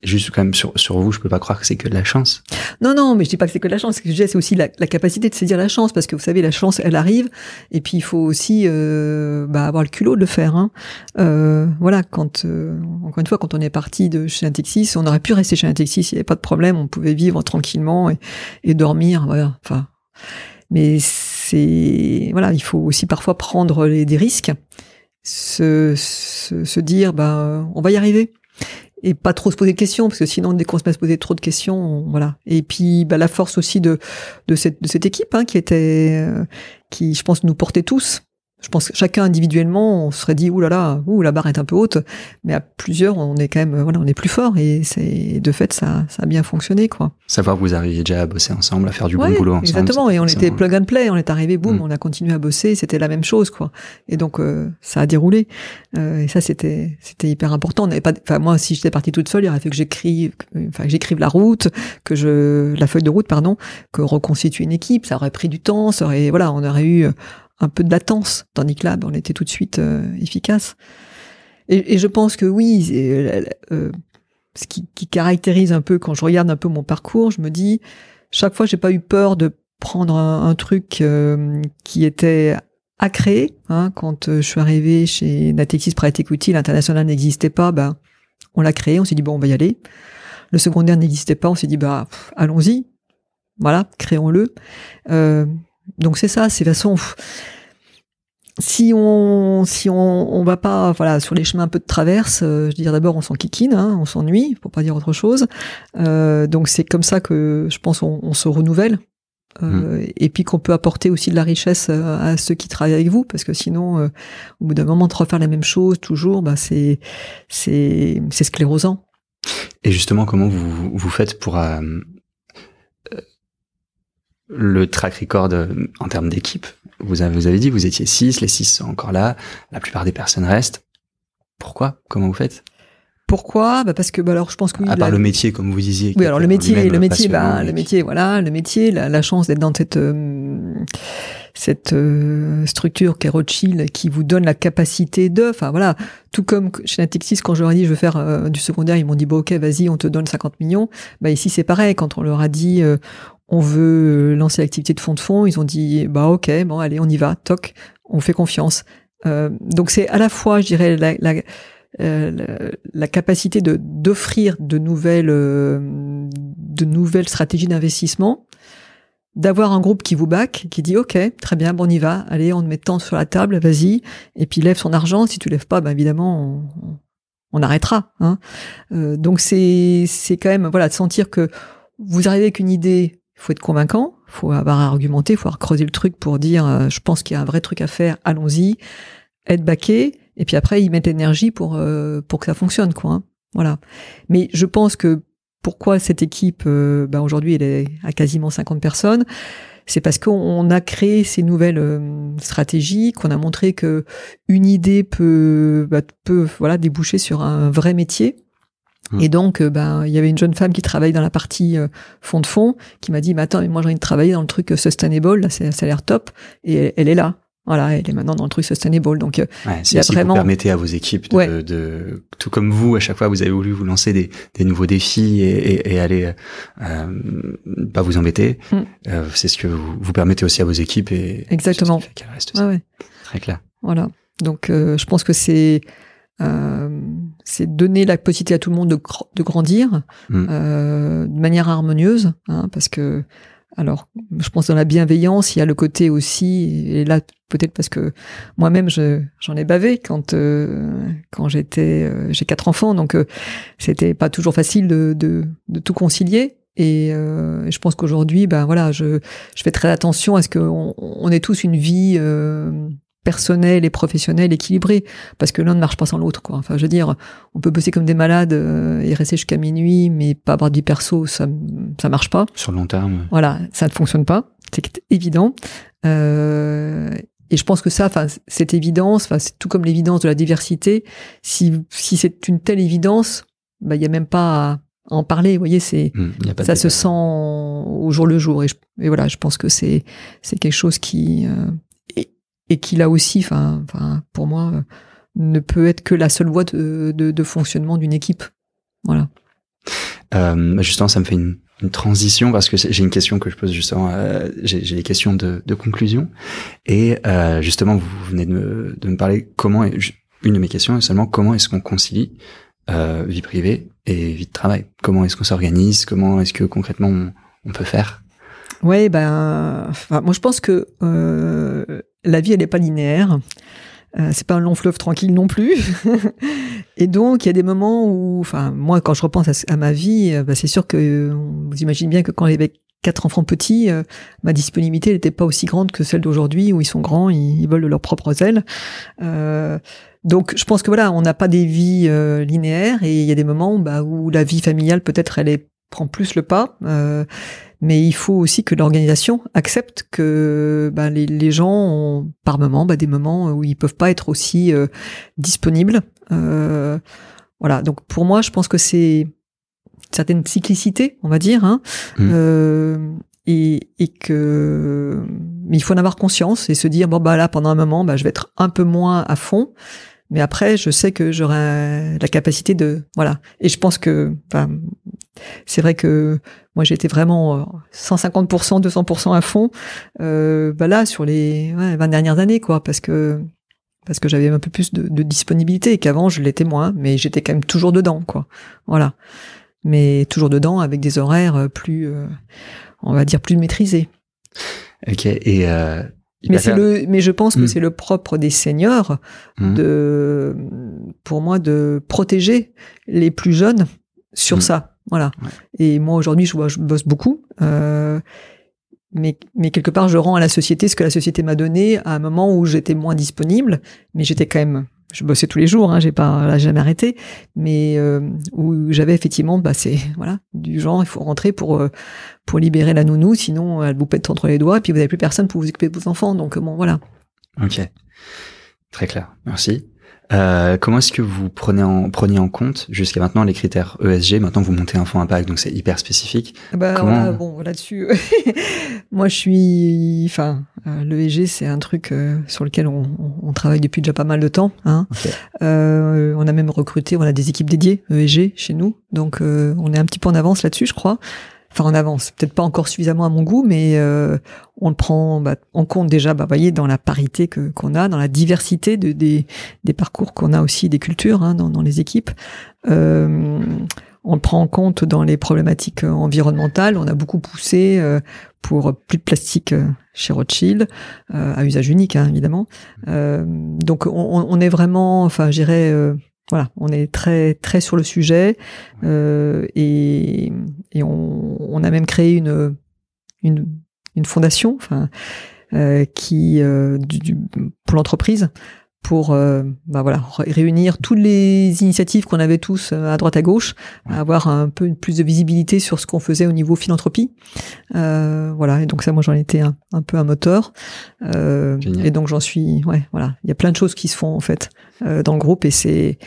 juste quand même sur, sur vous, je peux pas croire que c'est que de la chance. Non, non, mais je dis pas que c'est que de la chance. Ce que je dis, c'est aussi la, la, capacité de saisir la chance, parce que vous savez, la chance, elle arrive, et puis il faut aussi euh, bah, avoir le culot de le faire. Hein. Euh, voilà, quand euh, encore une fois, quand on est parti de chez Intexis, on aurait pu rester chez Intexis, il n'y avait pas de problème, on pouvait vivre tranquillement et, et dormir. Voilà, enfin, mais c'est voilà, il faut aussi parfois prendre les, des risques, se, se, se dire, bah, on va y arriver et pas trop se poser de questions parce que sinon dès qu'on se met à se poser trop de questions voilà. Et puis bah, la force aussi de de cette de cette équipe hein, qui était euh, qui je pense nous portait tous je pense que chacun individuellement, on serait dit ouh là là, ouh la barre est un peu haute, mais à plusieurs, on est quand même voilà, on est plus fort et c'est de fait ça ça a bien fonctionné quoi. Savoir que vous arriviez déjà à bosser ensemble, à faire du bon boulot ensemble. Exactement, et on était plug and play, on est arrivé, boum, mm. on a continué à bosser, c'était la même chose quoi. Et donc euh, ça a déroulé euh, et ça c'était c'était hyper important. On n'avait pas, enfin moi si j'étais partie toute seule, il aurait fait que j'écrive, enfin que j'écrive la route, que je la feuille de route pardon, que reconstituer une équipe, ça aurait pris du temps, ça aurait voilà, on aurait eu un peu de latence, tandis que là, ben, on était tout de suite euh, efficace. Et, et, je pense que oui, euh, euh, ce qui, qui, caractérise un peu quand je regarde un peu mon parcours, je me dis chaque fois j'ai pas eu peur de prendre un, un truc euh, qui était à créer. Hein, quand je suis arrivé chez Natexis Private Equity, l'international n'existait pas, ben on l'a créé, on s'est dit bon on va y aller. Le secondaire n'existait pas, on s'est dit bah allons-y, voilà, créons-le. Euh, donc c'est ça, c'est façon. Si on si on, on va pas voilà sur les chemins un peu de traverse, euh, je veux dire d'abord on s'enquiquine, hein, on s'ennuie, pour pas dire autre chose. Euh, donc c'est comme ça que je pense on, on se renouvelle. Euh, mmh. Et puis qu'on peut apporter aussi de la richesse euh, à ceux qui travaillent avec vous, parce que sinon, euh, au bout d'un moment, de refaire la même chose toujours, bah c'est c'est c'est sclérosant. Et justement, comment vous vous faites pour le track record euh, en termes d'équipe. Vous avez, vous avez dit, vous étiez six, les six sont encore là, la plupart des personnes restent. Pourquoi? Comment vous faites? Pourquoi? Bah parce que bah alors je pense que à part le métier comme vous disiez. Oui alors le métier le métier bah le métier voilà le métier la, la chance d'être dans cette euh, cette euh, structure qui est Rothschild qui vous donne la capacité de, enfin voilà, tout comme chez Natixis quand je leur ai dit je veux faire euh, du secondaire, ils m'ont dit bon ok vas-y on te donne 50 millions. Bah ici c'est pareil quand on leur a dit euh, on veut lancer l'activité de fonds de fonds, ils ont dit bah ok bon allez on y va, toc, on fait confiance. donc c'est à la fois je dirais la, la la, capacité de d'offrir de nouvelles de nouvelles stratégies d'investissement d'avoir un groupe qui vous back, qui dit ok, très bien, bon on y va, allez, on met tant sur la table, vas-y, et puis lève son argent. Si tu lèves pas, ben évidemment, on, arrêtera. Hein. Euh, donc c'est c'est quand même voilà de sentir que vous arrivez avec une idée, il faut être convaincant, faut avoir argumenté, il faut avoir creusé le truc pour dire euh, je pense qu'il y a un vrai truc à faire, allons-y, être backé, et puis après y mettre l'énergie pour euh, pour que ça fonctionne quoi. Hein. Voilà. Mais je pense que pourquoi cette équipe, euh, ben aujourd'hui, elle est à quasiment 50 personnes c'est parce qu'on a créé ces nouvelles stratégies, qu'on a montré que une idée peut, bah, peut voilà déboucher sur un vrai métier. Mmh. Et donc, euh, ben, il y avait une jeune femme qui travaille dans la partie fond de fond, qui m'a dit, mais attends, moi j'ai envie de travailler dans le truc sustainable, là, ça a l'air top, et elle est là. Voilà, elle est maintenant dans le truc sustainable. Donc, euh, ouais, c'est aussi vraiment... vous permettez à vos équipes de, de, tout comme vous, à chaque fois, vous avez voulu vous lancer des, des nouveaux défis et, et, et aller euh, pas vous embêter. Mm. Euh, c'est ce que vous, vous, permettez aussi à vos équipes et exactement. reste ouais, Très clair. Voilà. Donc, euh, je pense que c'est euh, c'est donner la possibilité à tout le monde de, de grandir mm. euh, de manière harmonieuse, hein, parce que alors, je pense dans la bienveillance, il y a le côté aussi, et là peut-être parce que moi-même j'en ai bavé quand euh, quand j'étais euh, j'ai quatre enfants, donc euh, c'était pas toujours facile de, de, de tout concilier. Et je pense qu'aujourd'hui, ben voilà, je, je fais très attention à ce qu'on on ait tous une vie personnel et professionnel équilibré parce que l'un ne marche pas sans l'autre quoi. Enfin je veux dire on peut bosser comme des malades euh, et rester jusqu'à minuit mais pas avoir vie perso ça ça marche pas. Sur le long terme. Voilà ça ne fonctionne pas c'est évident. Euh, et je pense que ça enfin cette évidence enfin c'est tout comme l'évidence de la diversité si si c'est une telle évidence bah il y a même pas à en parler, vous voyez, c'est mmh, ça se sent au jour le jour et, et voilà, je pense que c'est c'est quelque chose qui euh, et qui là aussi, enfin, enfin, pour moi, euh, ne peut être que la seule voie de, de, de fonctionnement d'une équipe. Voilà. Euh, justement, ça me fait une, une transition parce que j'ai une question que je pose justement. Euh, j'ai des questions de, de conclusion et euh, justement, vous venez de me, de me parler comment. Une de mes questions est seulement comment est-ce qu'on concilie vie privée et vie de travail? Comment est-ce qu'on s'organise? Comment est-ce que concrètement on, on peut faire? Ouais, ben, moi je pense que la vie elle n'est pas linéaire. Euh, c'est pas un long fleuve tranquille non plus. et donc, il y a des moments où, enfin, moi, quand je repense à, ma vie, euh, bah, c'est sûr que vous imaginez bien que quand j'avais quatre enfants petits, euh, ma disponibilité n'était pas aussi grande que celle d'aujourd'hui où ils sont grands, ils, ils volent de leurs propres ailes. Euh, donc, je pense que voilà, on n'a pas des vies linéaires et il y a des moments bah, où la vie familiale peut-être elle est, prend plus le pas mais il faut aussi que l'organisation accepte que bah, les, les, gens ont par moment bah, des moments où ils peuvent pas être aussi euh, disponibles. Euh, voilà, donc pour moi, je pense que c'est une certaine cyclicité, on va dire, hein, mmh. euh, et, et, que mais il faut en avoir conscience et se dire bon bah là pendant un moment, bah, je vais être un peu moins à fond. Mais après, je sais que j'aurai la capacité de voilà. Et je pense que, c'est vrai que moi j'étais vraiment 150%, euh, 200% à fond. Euh, bah là sur les ouais, 20 dernières années quoi, parce que parce que j'avais un peu plus de, de disponibilité et qu'avant je l'étais moins, mais j'étais quand même toujours dedans quoi. Voilà, mais toujours dedans avec des horaires euh, plus, euh, on va dire plus maîtrisés. Ok et euh, mais c'est le, mais je pense que hmm. c'est le propre des seniors hmm. de, pour moi, de protéger les plus jeunes sur hmm. ça. Voilà. Et moi aujourd'hui, je, je bosse beaucoup, euh, mais, mais quelque part, je rends à la société ce que la société m'a donné à un moment où j'étais moins disponible, mais j'étais quand même, je bossais tous les jours, hein, j'ai pas là, jamais arrêté, mais euh, où j'avais effectivement, bah c'est voilà, du genre, il faut rentrer pour euh, pour libérer la nounou, sinon elle vous pète entre les doigts, et puis vous n'avez plus personne pour vous occuper de vos enfants, donc bon voilà. Ok, très clair, merci. Euh, comment est-ce que vous prenez en, preniez en compte jusqu'à maintenant les critères ESG Maintenant, vous montez un fonds impact, donc c'est hyper spécifique. Bah, Comment- voilà, bon, là-dessus, moi je suis, enfin, euh, l'ESG c'est un truc euh, sur lequel on, on- travaille depuis déjà pas mal de temps. Hein. Euh, on a même recruté, on a des équipes dédiées ESG chez nous, donc euh, on est un petit peu en avance là-dessus, je crois. Enfin, en avance, peut-être pas encore suffisamment à mon goût, mais euh, on le prend bah, en compte déjà, bah, voyez, dans la parité que qu'on a, dans la diversité de, des, des parcours qu'on a aussi, des cultures hein, dans, dans les équipes. Euh, on le prend en compte dans les problématiques euh, environnementales. On a beaucoup poussé euh, pour plus de plastique euh, chez Rothschild, à usage unique, hein, évidemment. Euh, donc, on, on- est vraiment, enfin, euh, voilà, on est très très sur le sujet euh, et, et on, on a même créé une une, une fondation, enfin, euh, qui euh, du, du- pour l'entreprise pour euh, bah voilà ré- réunir toutes les initiatives qu'on avait tous euh, à droite à gauche, avoir un peu plus de visibilité sur ce qu'on faisait au niveau philanthropie. Euh, voilà et donc ça moi j'en étais un, un peu un moteur euh, et donc j'en suis ouais voilà il y a plein de choses qui se font en fait euh, dans le groupe et c'est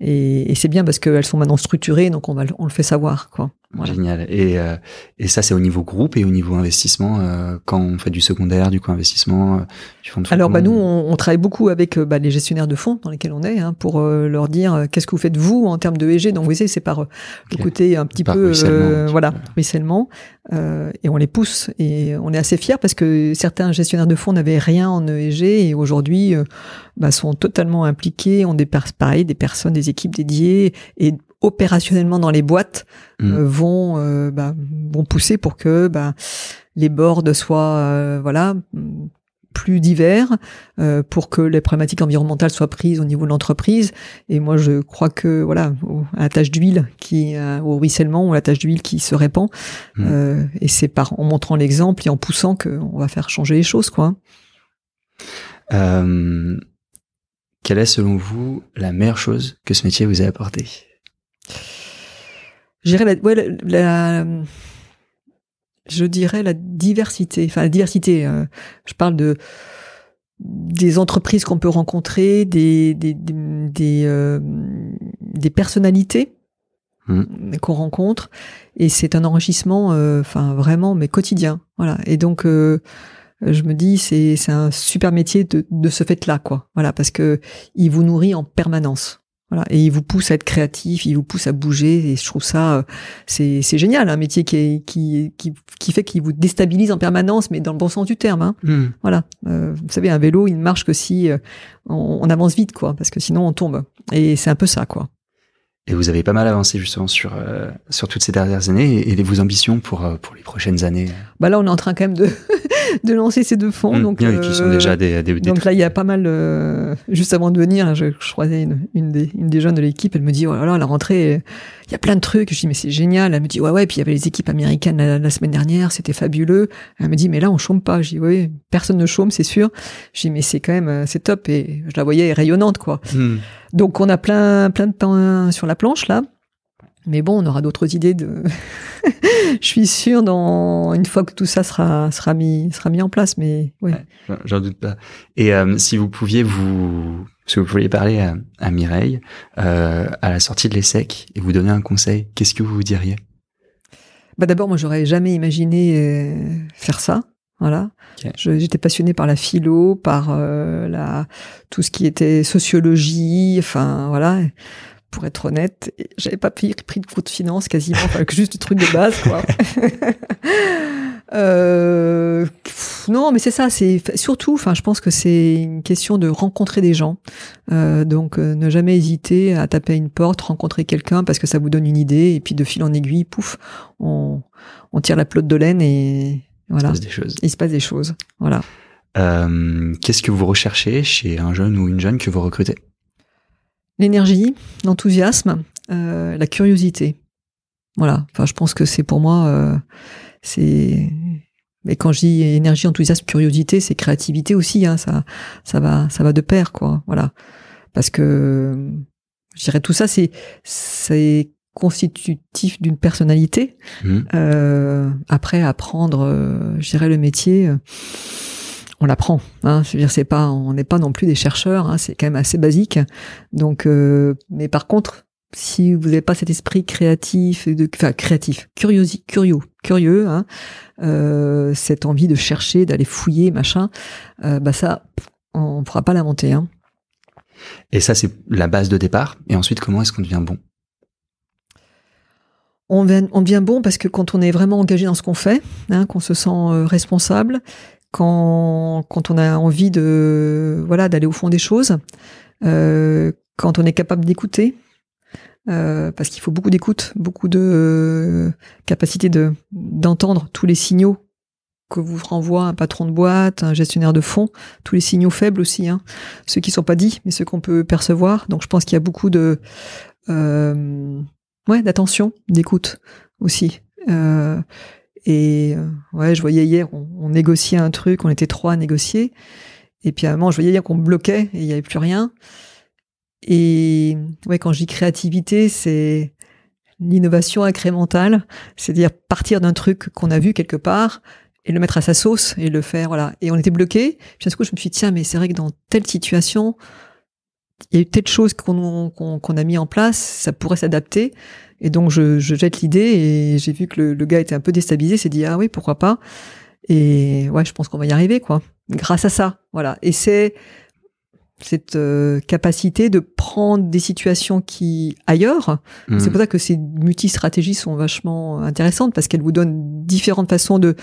et, et c'est bien parce qu'elles sont maintenant structurées donc on va le- on le fait savoir quoi. Voilà. Génial. Et, euh, et ça, c'est au niveau groupe et au niveau investissement, euh, quand on fait du secondaire, du co-investissement, euh, du fonds de Alors bah nous on, on travaille beaucoup avec euh, bah, les gestionnaires de fonds dans lesquels on est hein, pour euh, leur dire euh, qu'est-ce que vous faites vous en termes de ESG donc vous savez c'est par euh, Ok. le côté un petit Par peu ruissellement, euh, voilà ruissellement euh, et on les pousse et on est assez fiers parce que certains gestionnaires de fonds n'avaient rien en ESG et aujourd'hui bah, sont totalement impliqués ont des pareil des personnes des équipes dédiées et opérationnellement dans les boîtes Mm. euh, vont euh, bah, vont pousser pour que bah, les boards soient euh, voilà plus divers pour que les problématiques environnementales soient prises au niveau de l'entreprise et moi je crois que voilà au- à la tâche d'huile qui au ruissellement ou à la tâche d'huile qui se répand Mm. euh, et c'est par en montrant l'exemple et en poussant qu'on va faire changer les choses quoi Euh, quelle est, selon vous, la meilleure chose que ce métier vous a apporté? Je dirais la, ouais, la- la- je dirais la diversité. Enfin, la diversité. euh, je parle de des entreprises qu'on peut rencontrer, des des des des, euh, des personnalités qu'on rencontre, et c'est un enrichissement, euh, enfin vraiment, mais quotidien. Voilà. Et donc. euh, je me dis c'est c'est un super métier de, de ce fait-là quoi voilà parce que il vous nourrit en permanence voilà et il vous pousse à être créatif il vous pousse à bouger et je trouve ça euh, c'est c'est génial un métier qui est, qui qui qui fait qu'il vous déstabilise en permanence mais dans le bon sens du terme hein. Hmm. voilà Euh, vous savez un vélo il ne marche que si euh, on, on avance vite quoi parce que sinon on tombe et c'est un peu ça quoi Et vous avez pas mal avancé justement sur euh, sur toutes ces dernières années et, et vos ambitions pour euh, pour les prochaines années. Bah là on est en train quand même de de lancer ces deux fonds Hmm. donc Oui, qui sont euh, déjà des, des, des Donc trucs. là, il y a pas mal. euh, juste avant de venir, je, je croisais une, une, des, une des jeunes de l'équipe. Elle me dit, oh là là, à la rentrée, il y a plein de trucs. Je dis, mais c'est génial. Elle me dit, ouais, ouais. Puis il y avait les équipes américaines la, la semaine dernière, c'était fabuleux. Elle me dit, mais là, on chôme pas. Je dis, oui, personne ne chôme, c'est sûr. Je dis, mais c'est quand même, c'est top. Et je la voyais rayonnante, quoi. Hmm. Donc on a plein, plein de pain sur la planche là. Mais bon, on aura d'autres idées de. je suis sûre dans une fois que tout ça sera sera mis sera mis en place. Mais ouais. Ouais. J'en- doute pas. Et euh, si vous pouviez vous, si vous pouviez parler à, à Mireille euh, à la sortie de l'ESSEC et vous donner un conseil, qu'est-ce que vous vous diriez? Bah d'abord, moi, j'aurais jamais imaginé euh, faire ça. Voilà. J'étais passionnée par la philo, par la tout ce qui était sociologie. Enfin, voilà. Pour être honnête, j'avais pas pris, pris de cours de finance quasiment, enfin juste du truc de base, quoi. Euh, pff, non, mais c'est ça. C'est surtout, enfin, je pense que c'est une question de rencontrer des gens. Euh, donc, euh, ne jamais hésiter à taper à une porte, rencontrer quelqu'un parce que ça vous donne une idée, et puis de fil en aiguille, pouf, on, on tire la pelote de laine et voilà, Il se passe des choses. il se passe des choses. Voilà. Euh, qu'est-ce que vous recherchez chez un jeune ou une jeune que vous recrutez? L'énergie, l'enthousiasme, euh, la curiosité. Voilà. Enfin, je pense que c'est pour moi, euh, c'est. Mais quand je dis énergie, enthousiasme, curiosité, c'est créativité aussi. Hein, ça, ça va, ça va de pair, quoi. Voilà. Parce que, je dirais tout ça, c'est, c'est constitutif d'une personnalité. Hmm. Euh, après, apprendre, euh, je dirais le métier. On l'apprend. Hein. Je veux dire, c'est pas, on n'est pas non plus des chercheurs. Hein. C'est quand même assez basique. Donc, euh, mais par contre, si vous n'avez pas cet esprit créatif, de, enfin créatif, curieux, curieux, curieux, hein, euh, cette envie de chercher, d'aller fouiller, machin, euh, bah ça, on ne pourra pas l'inventer. Hein. Et ça, c'est la base de départ. Et ensuite, comment est-ce qu'on devient bon? On devient, bon parce que quand on est vraiment engagé dans ce qu'on fait, hein, qu'on se sent responsable, quand, quand on a envie de voilà d'aller au fond des choses, euh, quand on est capable d'écouter, euh, parce qu'il faut beaucoup d'écoute, beaucoup de capacité de d'entendre tous les signaux que vous renvoie un patron de boîte, un gestionnaire de fonds, tous les signaux faibles aussi, hein, ceux qui sont pas dits, mais ceux qu'on peut percevoir. Donc je pense qu'il y a beaucoup de euh, ouais d'attention, d'écoute aussi. Euh, et euh, ouais, je voyais hier, on, négociait un truc, on était trois à négocier, et puis à un moment, je voyais hier qu'on bloquait et il n'y avait plus rien. Et ouais, quand je dis créativité, c'est l'innovation incrémentale, c'est-à-dire partir d'un truc qu'on a vu quelque part et le mettre à sa sauce et le faire, voilà. Et on était bloqué. Puis d'un coup, je me suis dit, tiens, mais c'est vrai que dans telle situation, il y a eu telle chose qu'on a mis en place, ça pourrait s'adapter. Et donc, je, je jette l'idée et j'ai vu que le, le, gars était un peu déstabilisé, s'est dit, ah oui, pourquoi pas. Et ouais, je pense qu'on va y arriver, quoi. Grâce à ça, voilà. Et c'est cette euh, capacité de prendre des situations qui ailleurs. Mmh. C'est pour ça que ces multi-stratégies sont vachement intéressantes parce qu'elles vous donnent différentes façons de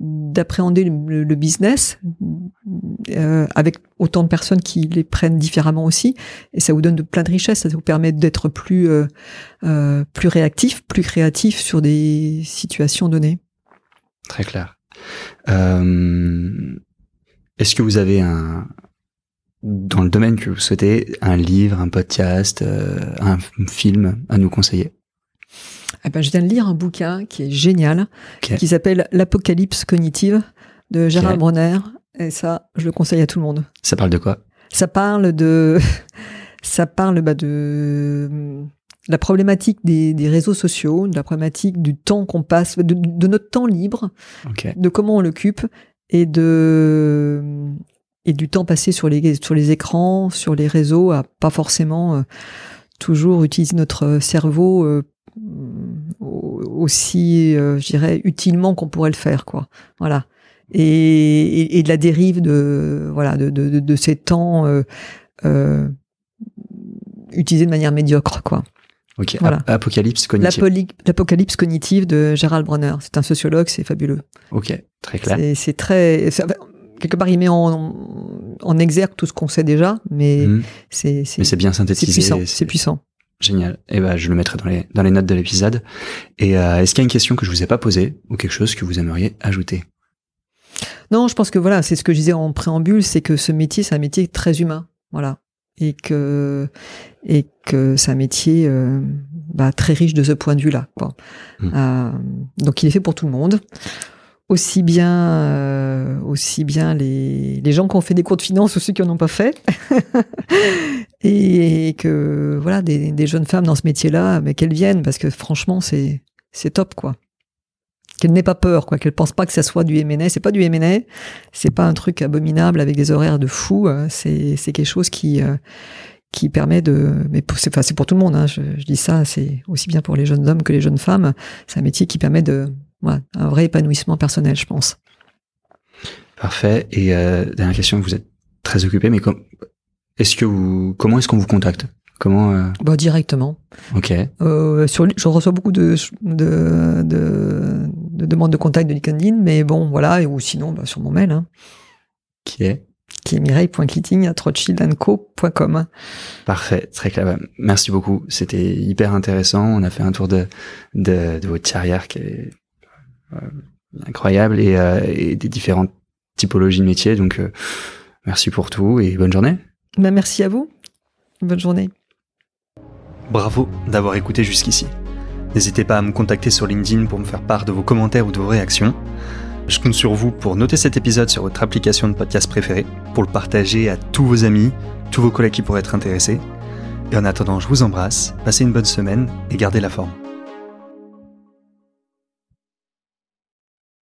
d'appréhender le, business euh, avec autant de personnes qui les prennent différemment aussi et ça vous donne de plein de richesses. Ça vous permet d'être plus euh, euh plus réactif, plus créatif sur des situations données. Très clair. Euh, est-ce que vous avez un dans le domaine que vous souhaitez, un livre, un podcast, euh, un film à nous conseiller? Eh ben, Je viens de lire un bouquin qui est génial, qui s'appelle L'Apocalypse cognitive de Gérald Bronner. Et ça, je le conseille à tout le monde. Ça parle de quoi? Ça parle de, ça parle bah, de la problématique des, des, réseaux sociaux, de la problématique du temps qu'on passe, de, de, notre temps libre, de comment on l'occupe et de et du temps passé sur les, sur les écrans, sur les réseaux, à pas forcément euh, toujours utiliser notre cerveau euh, aussi, euh, je dirais, utilement qu'on pourrait le faire, quoi. Voilà. Et, et, de la dérive de voilà de, de, de ces temps utilisés de manière médiocre, quoi. Ok. Voilà. Apocalypse cognitive. L'apocalypse cognitive de Gérald Bronner. C'est un sociologue, c'est fabuleux. Ok, très clair. C'est très quelque part, il met en, en exergue tout ce qu'on sait déjà, mais mhm. c'est c'est bien synthétisé. C'est puissant. C'est puissant. Génial. Et eh ben, je le mettrai dans les dans les notes de l'épisode. Et euh, est-ce qu'il y a une question que je vous ai pas posée ou quelque chose que vous aimeriez ajouter? Non, je pense que voilà, c'est ce que je disais en préambule, c'est que ce métier, c'est un métier très humain, voilà, et que et que c'est un métier euh, bah, très riche de ce point de vue-là. Mmh. Euh, donc, il est fait pour tout le monde aussi bien, euh, aussi bien les, les, gens qui ont fait des cours de finance ou ceux qui en ont pas fait, et, que voilà des, des, jeunes femmes dans ce métier-là, mais qu'elles viennent parce que franchement c'est c'est top quoi. Qu'elles n'aient pas peur quoi, qu'elles pensent pas que ça soit du M&A, c'est pas du M&A, c'est pas un truc abominable avec des horaires de fou, hein. c'est c'est quelque chose qui euh, qui permet de, mais c'est enfin, pour tout le monde. Hein, je, dis ça, c'est aussi bien pour les jeunes hommes que les jeunes femmes. C'est un métier qui permet de un vrai épanouissement personnel, je pense. Parfait. Et euh, dernière question, vous êtes très occupé, mais est-ce que vous, comment est-ce qu'on vous contacte? Comment euh... bah, directement. Ok. Euh, sur, je reçois beaucoup de, de, de, de, demandes de contact de LinkedIn, mais bon, voilà, ou sinon bah, sur mon mail. Hein. Qui est qui est. Parfait, très clair. Merci beaucoup. C'était hyper intéressant. On a fait un tour de, de, de votre carrière qui est euh, incroyable et, et, des différentes typologies de métiers. Donc, merci pour tout et bonne journée. Ben, merci à vous. Bonne journée. Bravo d'avoir écouté jusqu'ici. N'hésitez pas à me contacter sur LinkedIn pour me faire part de vos commentaires ou de vos réactions. Je compte sur vous pour noter cet épisode sur votre application de podcast préférée, pour le partager à tous vos amis, tous vos collègues qui pourraient être intéressés. Et en attendant, je vous embrasse, passez une bonne semaine et gardez la forme.